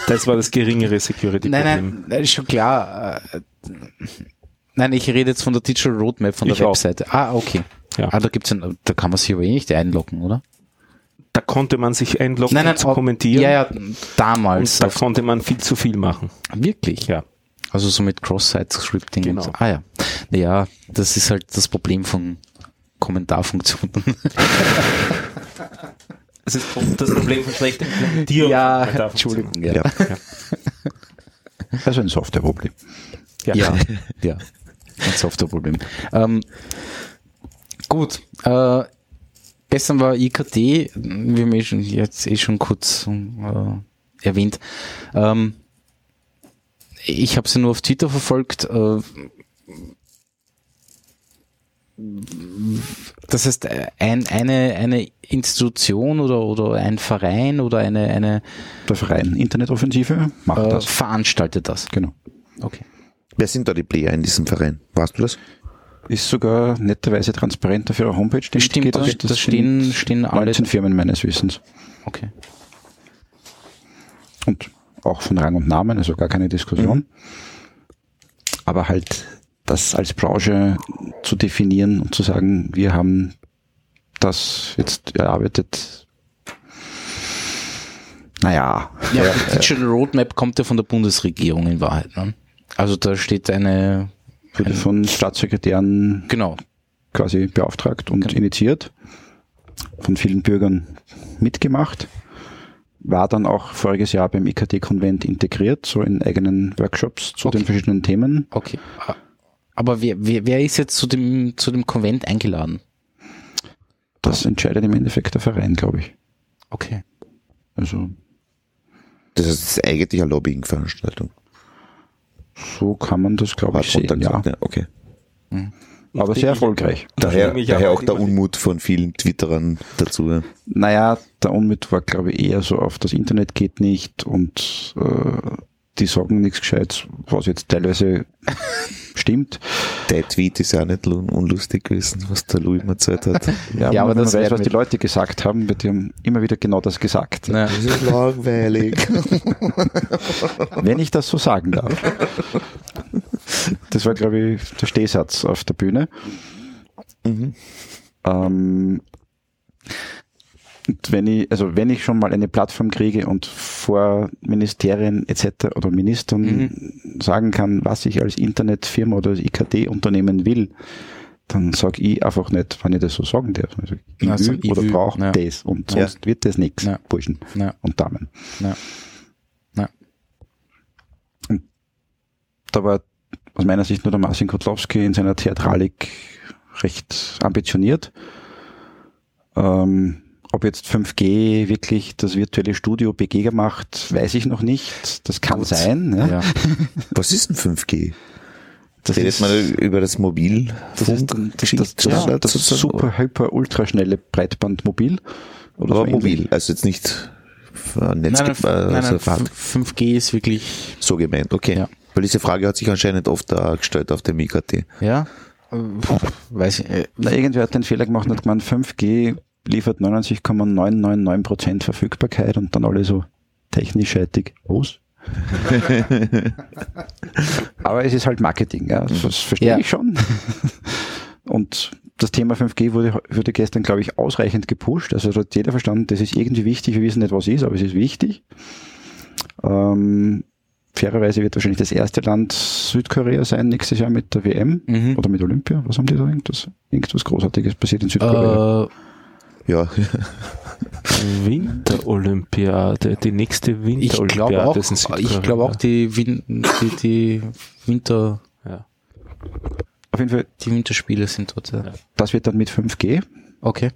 Das war das geringere Security-Problem. nein, nein, ist schon klar. Äh, Nein, ich rede jetzt von der Digital Roadmap von der Ich auch. Webseite. Ah, okay. Ja. Ah, da gibt's ein, da kann man sich aber eh nicht einloggen, oder? Da konnte man sich einloggen, um zu oh, kommentieren. Ja, ja, damals. Und da konnte man viel zu viel machen. wirklich? Ja. Also so mit Cross-Site-Scripting. Genau. Und so. Ah ja. Ja, das ist halt das Problem von Kommentarfunktionen. Das ist das Problem von schlechter Implementierung. ja. Entschuldigung. Ja. Ja. Also ein Softwareproblem. Ja. Ja, ja. Ein Softwareproblem. Ähm, gut. Äh, gestern war IKT, wir haben eh schon, jetzt eh schon kurz äh, erwähnt. Ähm, ich habe sie nur auf Twitter verfolgt. Äh, das heißt, ein, eine, eine Institution oder, oder ein Verein oder eine, eine Der Verein Internetoffensive macht äh, das. veranstaltet das. Genau. Okay. Wer sind da die Player in diesem Verein? Weißt du das? Ist sogar netterweise transparent auf ihrer Homepage. die Stimmt, Mitglieder. das, das stehen, stehen alle. 19 Firmen meines Wissens. Okay. Und auch von Rang und Namen, also gar keine Diskussion. Aber halt das als Branche zu definieren und zu sagen, wir haben das jetzt erarbeitet. Naja, Ja, die Digital Roadmap kommt ja von der Bundesregierung in Wahrheit. Ne? Also da steht eine, wurde von Staatssekretären genau, quasi beauftragt und Genau. initiiert, von vielen Bürgern mitgemacht. War dann auch voriges Jahr beim IKT-Konvent integriert, so in eigenen Workshops zu Okay. den verschiedenen Themen. Okay. Aber wer, wer, wer ist jetzt zu dem, zu dem Konvent eingeladen? Das entscheidet im Endeffekt der Verein, glaube ich. Okay. Also Das ist eigentlich eine Lobbying-Veranstaltung. so kann man das, glaube ich, sehen. Ja. ja. Okay. Aber sehr erfolgreich. Daher, daher auch der Unmut von vielen Twitterern dazu. ja. Naja, der Unmut war, glaube ich, eher so auf das Internet geht nicht und äh, die sagen nichts Gescheites, was jetzt teilweise stimmt. Der Tweet ist ja auch nicht un- unlustig gewesen, was der Louis mir erzählt hat. Ja, Ja, aber das weiß, was die Leute gesagt haben, wird die haben immer wieder genau das gesagt. Na, Das ist langweilig. Wenn ich das so sagen darf. Das war, glaube ich, der Stehsatz auf der Bühne. Mhm. Ähm, und wenn ich, also wenn ich schon mal eine Plattform kriege und vor Ministerien etc. oder Ministern Mhm. sagen kann, was ich als Internetfirma oder als IKT-Unternehmen will, dann sage ich einfach nicht, wenn ich das so sagen darf. Also ich Also, will ich oder brauche ja. das und Ja. sonst wird das nichts, Ja. Burschen und Damen. na. da war aus meiner Sicht nur der Marcin Kotlowski in seiner Theatralik recht ambitioniert. Ähm, ob jetzt 5G wirklich das virtuelle Studio begeger macht, weiß ich noch nicht. Das kann Gut. sein. Ja. Ja. Was ist denn 5G? Das Redet ist, man über das Mobil? das, ist das, das, das, oder das super, hyper, ultraschnelle Breitbandmobil. Oder Aber so mobil, ähnlich. also jetzt nicht äh, Netz, Nein, nein, äh, nein, also nein, Fahrt- 5G ist wirklich, so gemeint, okay. Ja. Weil diese Frage hat sich anscheinend oft gestellt auf dem IKT. ja, weiß ich, äh, Na, irgendwer hat den Fehler gemacht und hat gemeint, 5G liefert 99,999% Verfügbarkeit und dann alle so technisch scheitig. Was? Aber es ist halt Marketing, ja. Das verstehe Ja. ich schon. Und das Thema 5G wurde, wurde gestern, glaube ich, ausreichend gepusht. Also da hat jeder verstanden, das ist irgendwie wichtig. Wir wissen nicht, was ist, aber es ist wichtig. Ähm, fairerweise wird wahrscheinlich das erste Land Südkorea sein nächstes Jahr mit der WM mhm. oder mit Olympia. Was haben die da? Irgendwas, irgendwas Großartiges passiert in Südkorea. äh, Ja, Winterolympiade, die nächste ich glaube Winterolympiade auch, ist in Südkorea. ich glaube auch die, Win die, die Winter, Ja. Auf jeden Fall, die Winterspiele sind dort. Ja. das wird dann mit 5G. Okay.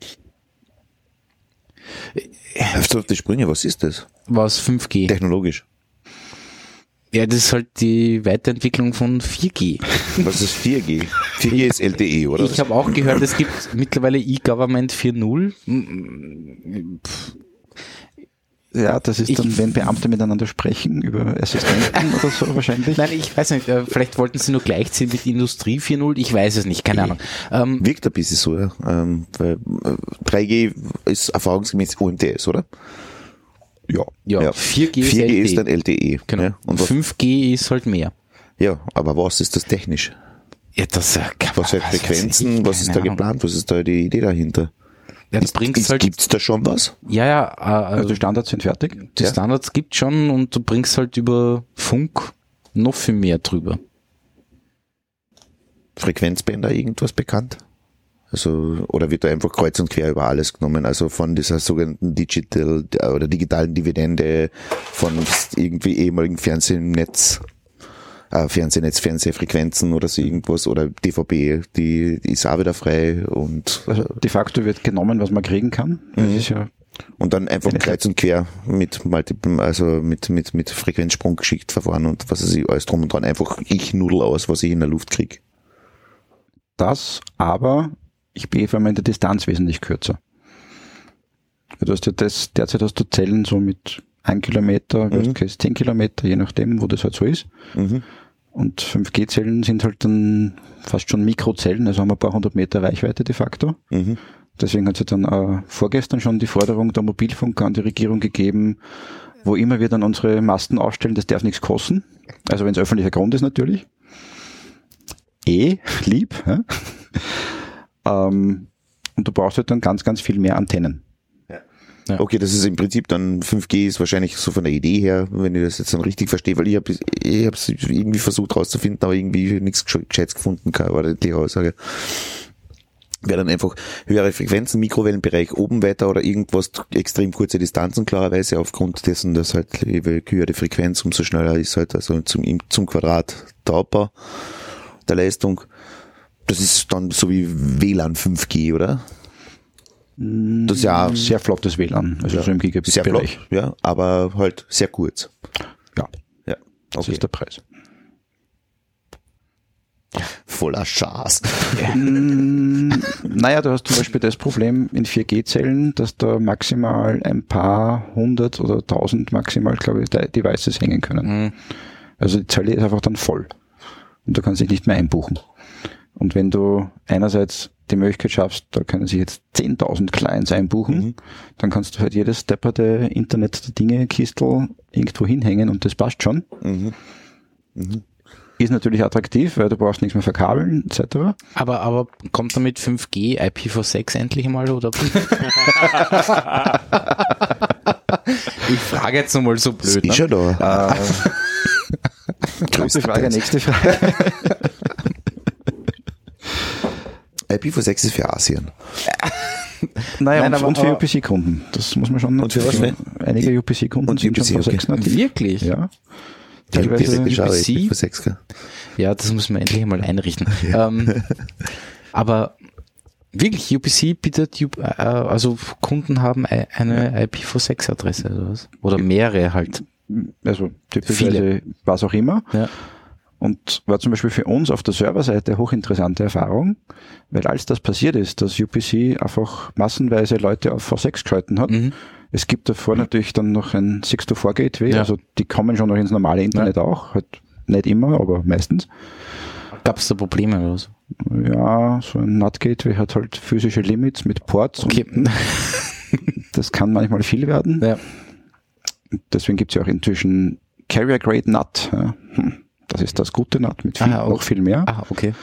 Hörst du auf die Sprünge, was ist das? Was 5G? Technologisch. Ja, das ist halt die Weiterentwicklung von 4G. Was ist 4G? 4G ist LTE, oder? Ich habe auch gehört, es gibt mittlerweile E-Government 4.0. Mm, pff, Ja, das ist Ich- dann, wenn Beamte miteinander sprechen über Assistenten oder so wahrscheinlich. Nein, ich weiß nicht, äh, vielleicht wollten sie nur gleichziehen mit Industrie 4.0, ich weiß es nicht, keine Ahnung. Ähm, Wirkt ein bisschen so, ja. Ähm, weil, äh, 3G ist erfahrungsgemäß UMTS, oder? Ja, Ja. 4G, ist 4G LTE. ist dann LTE. Genau. Ja, und was, 5G ist halt mehr. ja, aber was ist das technisch? Ja, das, äh, kann Was weiß Frequenzen? ich, Was ist da Ahnung. geplant? Was ist da die Idee dahinter? Ja, Ist, ist, halt, gibt's da schon was? ja, ja, Also die also Standards sind fertig. die ja. Standards gibt schon und du bringst halt über Funk noch viel mehr drüber. Frequenzbänder irgendwas bekannt? Also, oder wird da einfach kreuz und quer über alles genommen? Also von dieser sogenannten Digital oder digitalen Dividende von irgendwie ehemaligen Fernsehnetz, äh, Fernsehnetz, Fernsehfrequenzen oder so irgendwas oder DVB, die, die ist auch wieder frei und, Also de facto wird genommen, was man kriegen kann. Das Mhm. ist ja, und dann einfach kreuz und quer mit multiple, also mit, mit, mit Frequenzsprung geschickt verfahren und was weiß ich, alles drum und dran. Einfach ich nudel aus, was ich in der Luft krieg. das, aber ich allem in der Distanz wesentlich kürzer. Du hast ja das, derzeit hast du Zellen so mit ein Kilometer, Mhm. 10 Kilometer, je nachdem, wo das halt so ist. Mhm. Und 5G-Zellen sind halt dann fast schon Mikrozellen, also haben wir ein paar hundert Meter Reichweite de facto. Mhm. Deswegen hat es ja dann äh, vorgestern schon die Forderung der Mobilfunker an die Regierung gegeben, wo immer wir dann unsere Masten aufstellen, das darf nichts kosten. Also wenn es öffentlicher Grund ist natürlich. Eh, lieb. Ja? Ähm, und du brauchst halt dann ganz, ganz viel mehr Antennen. Ja. Okay, das ist im Prinzip dann 5G ist wahrscheinlich so von der Idee her, wenn ich das jetzt dann richtig verstehe, weil ich habe ich hab's irgendwie versucht rauszufinden, aber irgendwie nichts Gescheites gefunden, war die Aussage. wäre dann einfach höhere Frequenzen, Mikrowellenbereich oben weiter oder irgendwas, extrem kurze Distanzen klarerweise aufgrund dessen, dass halt je höhere Frequenz, umso schneller ist halt also zum, zum Quadrat der Abbau der Leistung. Das ist dann so wie WLAN 5G, oder? Das ist ja Sehr flottes WLAN, also so im sehr Gigabit-Bereich. ja, aber halt sehr kurz. Ja, Ja, das okay. ist der Preis. voller Schaß. Mm, naja, du hast zum Beispiel das Problem in 4G-Zellen, dass da maximal ein paar hundert oder tausend maximal, glaube ich, De- Devices hängen können. Mhm. Also die Zelle ist einfach dann voll. Und du kannst dich nicht mehr einbuchen. Und wenn du einerseits die Möglichkeit schaffst, da können sich jetzt 10.000 Clients einbuchen, Mhm. dann kannst du halt jedes depperte Internet der Dinge Kistel irgendwo hinhängen und das passt schon. Mhm. Ist natürlich attraktiv, weil du brauchst nichts mehr verkabeln, etc. Aber, aber kommt damit 5G, IPv6 endlich mal oder? ich frage jetzt nochmal so Das blöd. ist Ne? ja da. Gute Frage, nächste Frage. IPv6 ist für Asien. Naja, Nein, und, aber- und für UPC-Kunden. Das muss man schon. Und für was, ne? Einige UPC-Kunden Und sind UPC, vor 6 okay. Wirklich? Ja. Teilweise UPC? IPv6, gell? Ja, das müssen wir endlich mal einrichten. Ähm, aber wirklich, UPC bietet, äh, also Kunden haben ei- eine IPv6-Adresse oder was? Oder mehrere halt. Also typischerweise was auch immer. Ja. Und war zum Beispiel für uns auf der Serverseite hochinteressante Erfahrung, weil als das passiert ist, dass UPC einfach massenweise Leute auf V6 geschalten hat, Mhm. es gibt davor natürlich dann noch ein 6-to-4 Gateway, Ja. also die kommen schon noch ins normale Internet auch, halt nicht immer, aber meistens. Gab es da Probleme oder so? Ja, so ein NAT-Gateway hat halt physische Limits mit Ports Okay. und das kann manchmal viel werden. ja. Deswegen gibt es ja auch inzwischen Carrier-Grade NAT. Ja. Hm, Das ist das gute NAT mit viel, Ah, noch viel mehr. Ah, okay.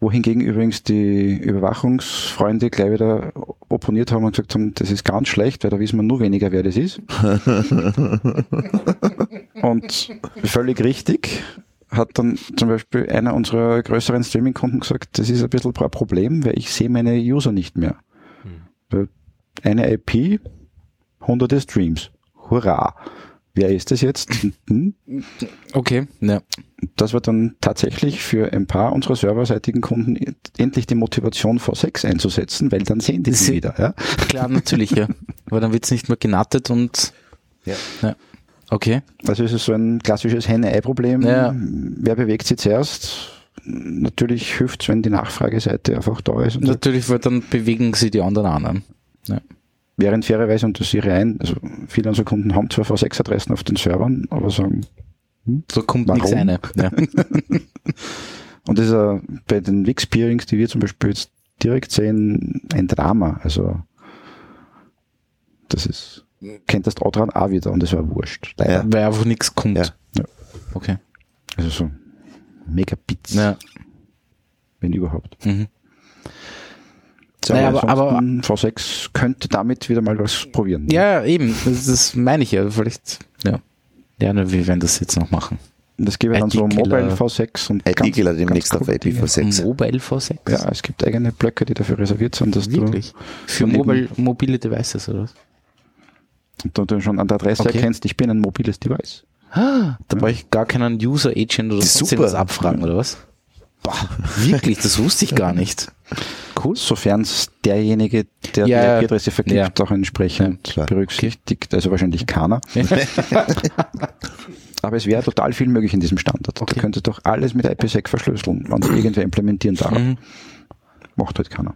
Wohingegen übrigens die Überwachungsfreunde gleich wieder opponiert haben und gesagt haben, das ist ganz schlecht, weil da wissen wir nur weniger, wer das ist. und völlig richtig hat dann zum Beispiel einer unserer größeren Streaming-Kunden gesagt, das ist ein bisschen ein Problem, weil ich sehe meine User nicht mehr. Weil Eine IP, hunderte Streams. Hurra! Wer ist das jetzt? Hm? Okay, ja. Das war dann tatsächlich für ein paar unserer serverseitigen Kunden endlich die Motivation V6 einzusetzen, weil dann sehen die sie Sie- wieder. Ja? Klar, natürlich, ja. Aber dann wird's nicht mehr genattet und Ja. ja. Okay. Also es ist so ein klassisches Henne-Ei-Problem. Ja. Wer bewegt sie zuerst? Natürlich hilft wenn die Nachfrageseite einfach da ist. Natürlich, weil dann bewegen sie die anderen an. Ja. Während fairerweise, und das sehe ich ein, also viele unserer Kunden haben zwar V6-Adressen auf den Servern, aber sagen, So kommt nichts eine. Ja. Und das ist ja bei den Wix-Peerings, die wir zum Beispiel jetzt direkt sehen, ein Drama. Also das ist, kennt das Outran auch wieder und das war wurscht. Ja. Weil einfach nichts kommt. Ja. Ja. Okay. Also so Megabits, Ja. wenn überhaupt. Mhm. So, Naja, aber- aber- ansonsten V6 könnte damit wieder mal was probieren. Ja, eben. Das, das meine ich ja. Vielleicht, ja. Ja, na, wir werden das jetzt noch machen. Gibt ja dann so. Mobile V6 und ganz- IT-Killer demnächst ganz auf Dinge. IPv6. Mobile V6? Ja, es gibt eigene Blöcke, die dafür reserviert sind, dass Wirklich? Für daneben- mobile, mobile Devices oder was? du, und du schon an der Adresse Okay. erkennst, ich bin ein mobiles Device. Ah, da brauche ich gar keinen User Agent oder Das super. irgendwas abfragen, oder was? Boah, wirklich, das wusste ich gar nicht. Cool. Sofern es derjenige, der Ja, die IP-Adresse vergibt, ja. auch entsprechend Ja, berücksichtigt, also wahrscheinlich keiner. Aber es wäre total viel möglich in diesem Standard. Okay. Du könntest doch alles mit IPsec verschlüsseln, wenn es irgendwer implementieren darf. Mhm. Macht halt keiner.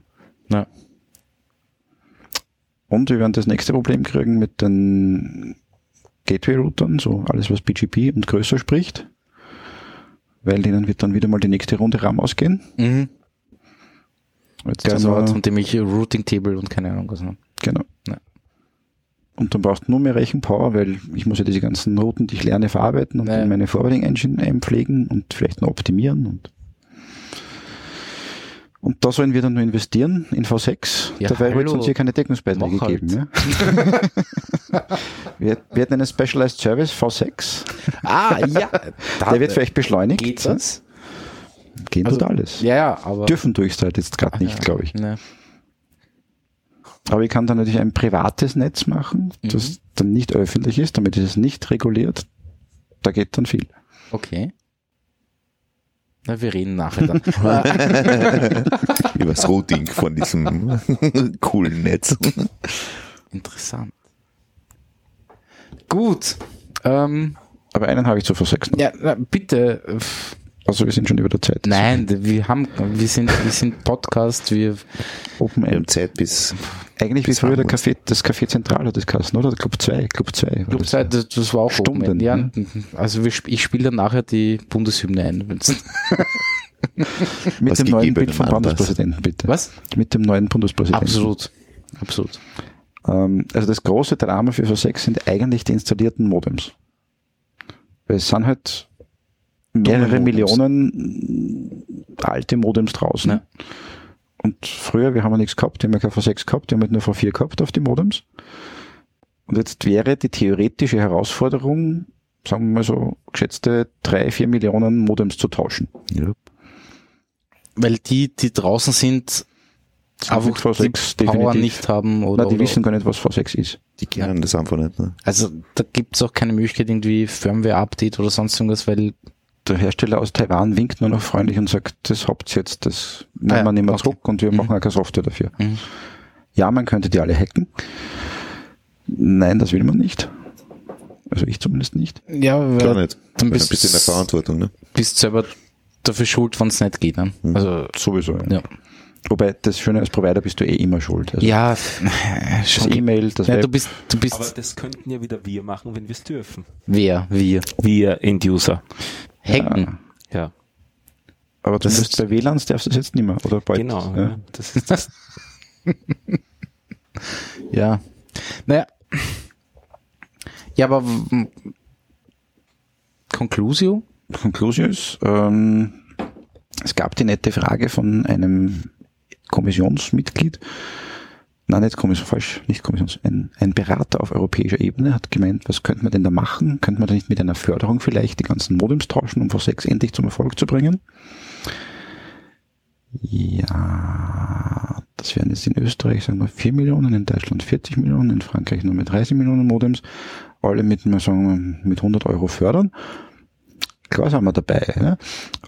Ja. Und wir werden das nächste Problem kriegen mit den Gateway-Routern, so alles, was BGP und größer spricht, weil denen wird dann wieder mal die nächste Runde RAM ausgehen. Mhm. Jetzt Der sind wir- Ort, von dem ich Routing Table und keine Ahnung was. noch. Genau. Ja. Und dann brauchst du nur mehr Rechenpower, weil ich muss ja diese ganzen Routen, die ich lerne, verarbeiten und Ja. in meine Forwarding Engine einpflegen und vielleicht noch optimieren und und da sollen wir dann nur investieren in V6. Ja, Dabei wird es uns hier keine Deckungsbeiträge Mach halt. geben. Ja? wir, wir hätten einen Specialized Service V6. Ah, ja. Der wird vielleicht beschleunigt. Geht das? Gehen Also, tut alles. Ja, ja, aber. Dürfen tue ich es halt jetzt gerade nicht, Ja, glaube ich. Ne. Aber ich kann dann natürlich ein privates Netz machen, das Mhm. dann nicht öffentlich ist, damit ist es nicht reguliert. Da geht dann viel. Okay. Na, wir reden nachher dann. Äh, Über das Routing von diesem coolen Netz. Interessant. Gut. Ähm, Aber einen habe ich zu versechsen. ja, na, bitte. Also wir sind schon über der Zeit. Nein, wir haben, wir sind, wir sind Podcast, wir, Open Wir haben End. Zeit bis, Eigentlich wie bis früher der. Café, das Café Zentral hat das Kassen, oder? Club 2, Club 2. war Club das. Zeit, das, das war auch Stunden, oben. Ja, ne? also wir, ich spiele dann nachher die Bundeshymne ein. Mit Was dem neuen Bild vom. Bundespräsidenten, bitte. Was? Mit dem neuen Bundespräsidenten. Absolut. Absolut. Ähm, also das große Drama für V6 sind eigentlich die installierten Modems. Weil es sind halt mehrere Modems. Millionen alte Modems draußen. Ja. Und früher, wir haben ja nichts gehabt, die haben ja kein V6 gehabt, die haben halt nur V4 gehabt auf die Modems. Und jetzt wäre die theoretische Herausforderung, sagen wir mal so, geschätzte drei, vier Millionen Modems zu tauschen. ja, Weil die, die draußen sind, einfach mit V6 die Power definitiv. nicht haben oder, Na, die oder wissen gar nicht, was V6 ist. die kennen das einfach nicht. Ne? also da gibt's auch keine Möglichkeit irgendwie Firmware-Update oder sonst irgendwas, weil der Hersteller aus Taiwan winkt nur noch freundlich und sagt, das habt ihr jetzt, das nehmen Ah ja, wir nicht mehr okay. zurück und wir Mhm. machen auch keine Software dafür. Mhm. Ja, man könnte die alle hacken. Nein, das will man nicht. Also ich zumindest nicht. ja, Gar weil nicht. dann bist ein bisschen in der Verantwortung. Ne? bist selber dafür schuld, wenn es nicht geht. Ne? Mhm. Also Sowieso. Ja. ja, Wobei das Schöne als Provider bist du eh immer schuld. Also ja das. E-Mail, das Ja, Web, du bist, du Aber bist das könnten ja wieder wir machen, wenn wir es dürfen. wer, wir. Wir End-User. Hacken. Ja, aber das zumindest bei WLANs darfst du es jetzt nicht mehr. Oder bald, genau. Ja. Ja. Das ist das. Ja. Naja. Ja, aber Conclusio? Conclusio ist, ähm, es gab die nette Frage von einem Kommissionsmitglied, nein, nicht Kommission, falsch, nicht Kommissions, ein, ein Berater auf europäischer Ebene hat gemeint, was könnte man denn da machen? Könnte man da nicht mit einer Förderung vielleicht die ganzen Modems tauschen, um V6 endlich zum Erfolg zu bringen? Ja, das wären jetzt in Österreich, sagen wir, 4 Millionen, in Deutschland 40 Millionen, in Frankreich nur mit 30 Millionen Modems, alle mit, sagen, wir, mit 100 Euro fördern. Klar sind wir dabei, ja?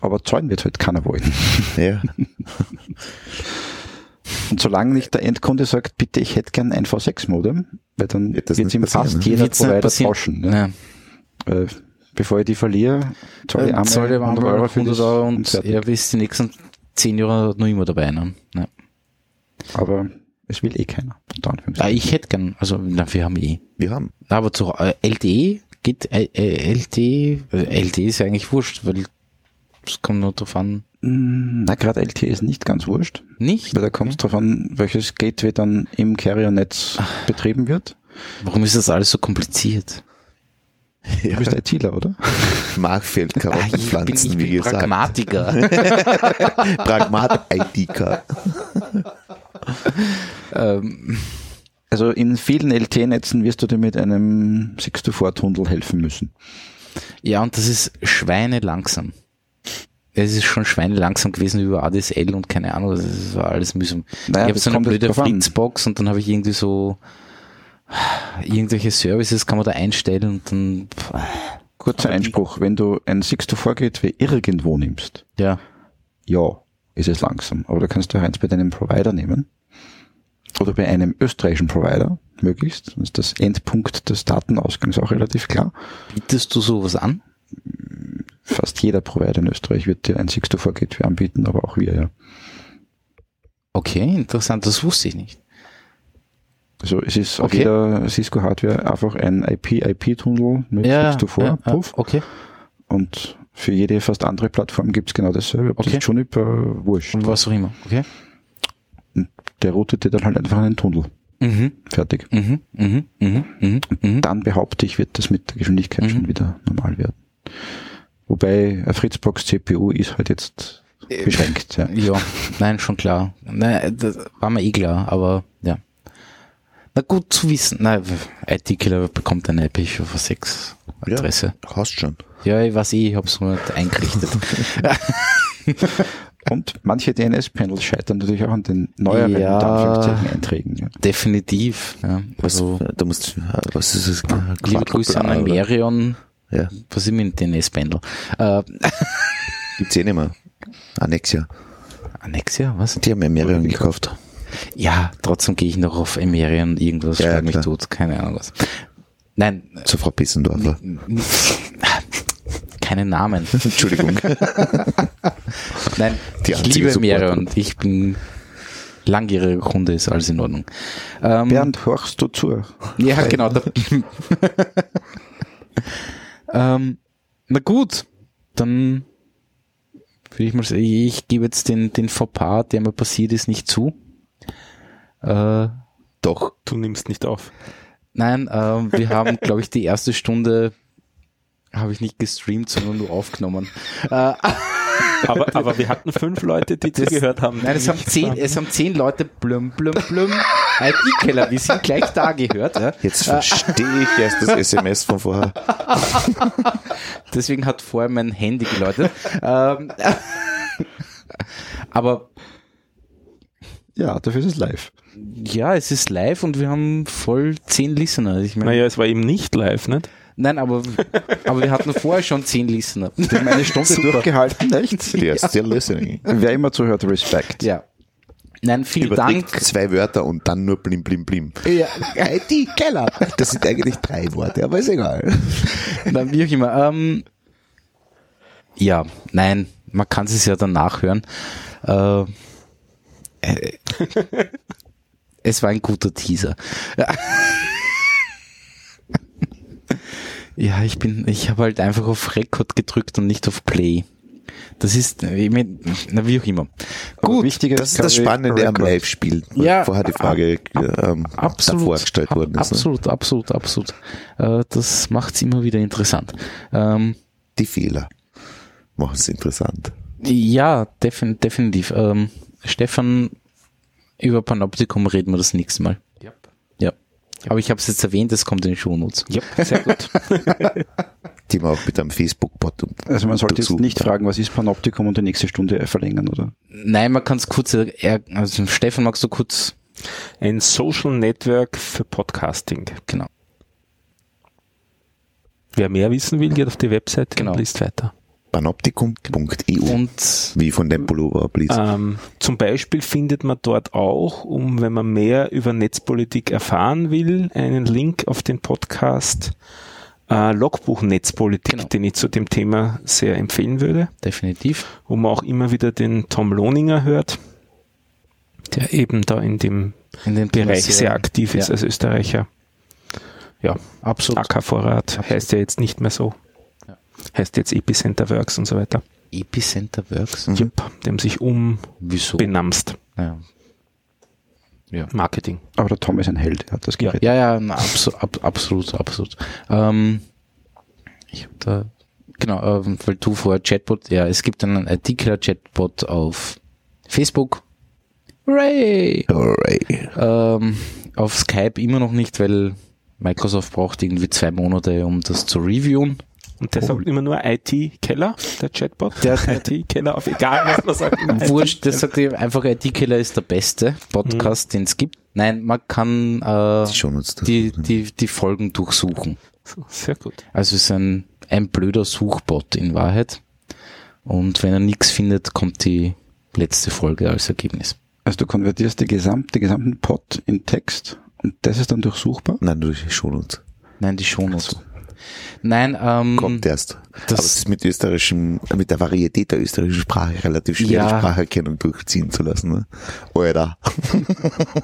aber zahlen wird halt keiner wollen. Ja. Und solange nicht der Endkunde sagt, bitte, ich hätte gern ein V6-Modem, weil dann Wird es ihm fast ne? jeder Provider tauschen. Ja. Ja. Äh, bevor ich die verliere, zahle ich einmal zahl ich 100 Euro für 100 das Euro und er ist die nächsten 10 Jahre noch immer dabei. Ne? Ja. Aber es will eh keiner. Ah, ich hätte gern, also na, wir haben eh. Wir haben. Aber zu äh, LTE geht äh, äh, LTE, äh, LTE ist ja eigentlich wurscht, weil es kommt nur drauf an. Na, gerade LTE ist nicht ganz wurscht, Nicht? weil da kommt es drauf an, welches Gateway dann im Carrier-Netz betrieben wird. Warum ist das alles so kompliziert? Du bist ITler, oder? Machfeld, Ah, Karotten ich pflanzen, bin, ich wie bin gesagt. Pragmatiker. Pragmat-IDK. ähm, Also in vielen LTE-Netzen wirst du dir mit einem 6-to-4-Tunnel helfen müssen. ja, und das ist Schweine langsam. Es ist schon Schweine langsam gewesen über ADSL und keine Ahnung, das war alles mühsam. Naja, ich habe so eine blöde. Fritzbox und dann habe ich irgendwie so irgendwelche Services kann man da einstellen und dann Kurzer Aber die- Einspruch, wenn du ein 6-to-4-Gateway irgendwo nimmst, ja, ja, ist es langsam. Aber da kannst du eins bei deinem Provider nehmen. Oder bei einem österreichischen Provider, möglichst. Dann ist das Endpunkt des Datenausgangs auch relativ klar. bietest du sowas an? Fast jeder Provider in Österreich wird dir ein 6-to-4-Gateway anbieten, aber auch wir, ja. Okay, interessant, das wusste ich nicht. Also es ist auf Okay. jeder Cisco-Hardware einfach ein IP-IP-Tunnel mit 6-to-4, ja, ja, puff. okay. Und für jede fast andere Plattform gibt's genau dasselbe. Ob Okay. das Juniper, wurscht. Und was auch immer, okay. Der routet dir dann halt einfach einen Tunnel. Mhm, Fertig. mhm, mhm, mhm, mhm, mhm. Dann behaupte ich, wird das mit der Geschwindigkeit Mhm. schon wieder normal werden. Wobei eine Fritzbox CPU ist halt jetzt Äh, beschränkt. Ja. Ja, nein, schon klar. Nein, das war mir eh klar, aber ja. Na gut zu wissen. Nein, IT-Killer bekommt eine IPv6 Adresse. Ja, hast schon. Ja, ich weiß eh, ich hab's nur nicht eingerichtet. Und manche DNS-Panels scheitern natürlich auch an den neueren Ja. Einträgen. Ja. Definitiv. Ja. Was, Also, da musst, was ist es? liebe Grüße an Merion. Ja, Was ist mit dem DNS-Bändel? Äh, gibt's eh nicht mehr. Annexia. Annexia, was? Die haben mehrere gekauft. Ja, trotzdem gehe ich noch auf Emerion irgendwas, Ja, ja, mich tut, keine Ahnung was. Nein, Zur Frau Pissendorfer. keine Namen. Entschuldigung. Nein, Die ich liebe. Emerion. Ich bin langjähriger Kunde, ist alles in Ordnung. Ähm, Bernd, horchst du zu? Ja, genau. Ähm, na gut, dann würde ich mal sagen, ich gebe jetzt den, den Fauxpas, der mir passiert ist, nicht zu. Äh, Doch. Du nimmst nicht auf. nein, ähm, wir haben, glaube ich, die erste Stunde habe ich nicht gestreamt, sondern nur aufgenommen. Äh, Aber, aber wir hatten fünf Leute, die zugehört haben. Nein, es haben zehn, es haben zehn Leute blum, blum, blum. IT-Keller, wir sind gleich da gehört. Ja. Jetzt verstehe ich erst das SMS von vorher. Deswegen hat vorher mein Handy geläutet. ähm, aber Ja, dafür ist es live. ja, es ist live und wir haben voll zehn Listener. Ich meine, Naja, es war eben nicht live, nicht? Nein, aber, aber wir hatten vorher schon zehn Listener. Wir haben eine Stunde durchgehalten, echt? Die are still listening. Wer immer zuhört, Respekt. Ja. Nein, vielen Überträgt Dank. zwei Wörter und dann nur blim blim blim. Ja, IT-Keller. Das sind eigentlich drei Worte, aber ist egal. Nein, wie auch immer. Ähm, ja, nein, man kann es ja dann nachhören. Äh, äh, es war ein guter Teaser. Ja. Ich bin, ich habe halt einfach auf Record gedrückt und nicht auf Play. Das ist, na wie auch immer. Gut, wichtig Das ist das Spannende am Live-Spiel. Ja, Vorher die Frage ähm, absolut, davor gestellt ab- worden ist. ne? Absolut, absolut, absolut. Äh, das macht's immer wieder interessant. Ähm, Die Fehler machen es interessant. Ja, defin definitiv. Ähm, Stefan, über Panoptikum reden wir das nächste Mal. Aber ich habe es jetzt erwähnt, es kommt in den Shownotes. Ja, sehr gut. Die wir auch mit einem Facebook-Bot und Also man sollte jetzt dazu- nicht fragen, was ist Panoptikum und die nächste Stunde verlängern, oder? Nein, man kann es kurz, also Stefan, magst du kurz, Ein Social Network für Podcasting. genau. Wer mehr wissen will, geht auf die Website Genau. und liest weiter. panoptikum.eu. Und Wie von dem Pullover abliest. Ähm, zum Beispiel findet man dort auch, um wenn man mehr über Netzpolitik erfahren will, einen Link auf den Podcast äh, Logbuch Netzpolitik, Genau. den ich zu dem Thema sehr empfehlen würde, definitiv. wo man auch immer wieder den Tom Lohninger hört, der eben da in dem In den Bereich sehr aktiv ist Ja. als Österreicher. Ja, Absolut. AK-Vorrat heißt ja jetzt nicht mehr so. Ja. Heißt jetzt Epicenter Works und so weiter. Epicenter Works. Mhm. Jupp, dem sich Wieso? umbenamst. Ja. Ja. Marketing. Aber der Tom ist ein Held, hat das Ja. gerettet. Ja, ja, na, abso ab, absolut, absolut. Ähm, ich hab da, genau, ähm, weil du vorher Chatbot, ja, es gibt einen IT-Killer-Chatbot auf Facebook. Hooray! Hooray. Ähm, auf Skype immer noch nicht, weil Microsoft braucht irgendwie zwei Monate, um das zu reviewen. Und der sagt immer nur IT-Keller, der Chatbot. Der- IT-Keller, auf egal was man sagt. Wurscht, das sagt einfach, IT-Killer ist der beste Podcast, den es gibt. Nein, man kann äh, Die die, die, die Folgen durchsuchen. So, Sehr gut. Also es ist ein, ein blöder Suchbot in Wahrheit. Und wenn er nichts findet, kommt die letzte Folge als Ergebnis. Also du konvertierst die gesamte, gesamten Pod in Text und das ist dann durchsuchbar? Nein, durch die Shownotes. Nein, die Shownotes. Nein, ähm, Kommt erst. Das- Aber es ist mit österreichischen, mit der Varietät der österreichischen Sprache relativ schwer, Ja. die Spracherkennung durchziehen zu lassen. Ne? Alter.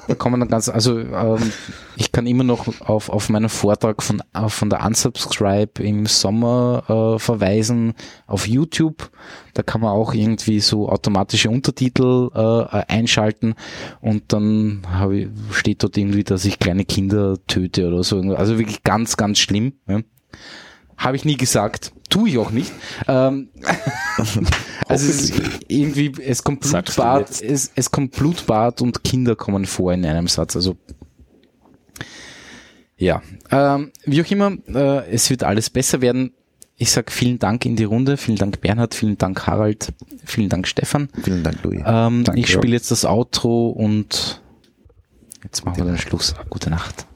da kommen dann ganz, also ähm, ich kann immer noch auf, auf meinen Vortrag von, äh, von der Unsubscribe im Sommer äh, verweisen auf YouTube. Da kann man auch irgendwie so automatische Untertitel äh, einschalten und dann ich, steht dort irgendwie, dass ich kleine Kinder töte oder so. Also wirklich ganz, ganz schlimm. Ja. Habe ich nie gesagt. Tue ich auch nicht. Ähm, also es ist irgendwie, es kommt Blutbad, es, es kommt Blutbad und Kinder kommen vor in einem Satz. Also ja, ähm, wie auch immer, äh, es wird alles besser werden. ich sag vielen Dank in die Runde, vielen Dank Bernhard, vielen Dank Harald, vielen Dank Stefan. Vielen Dank, Louis. Ähm, Danke, ich spiele jetzt das Outro und jetzt machen wir den Schluss. Gute Nacht.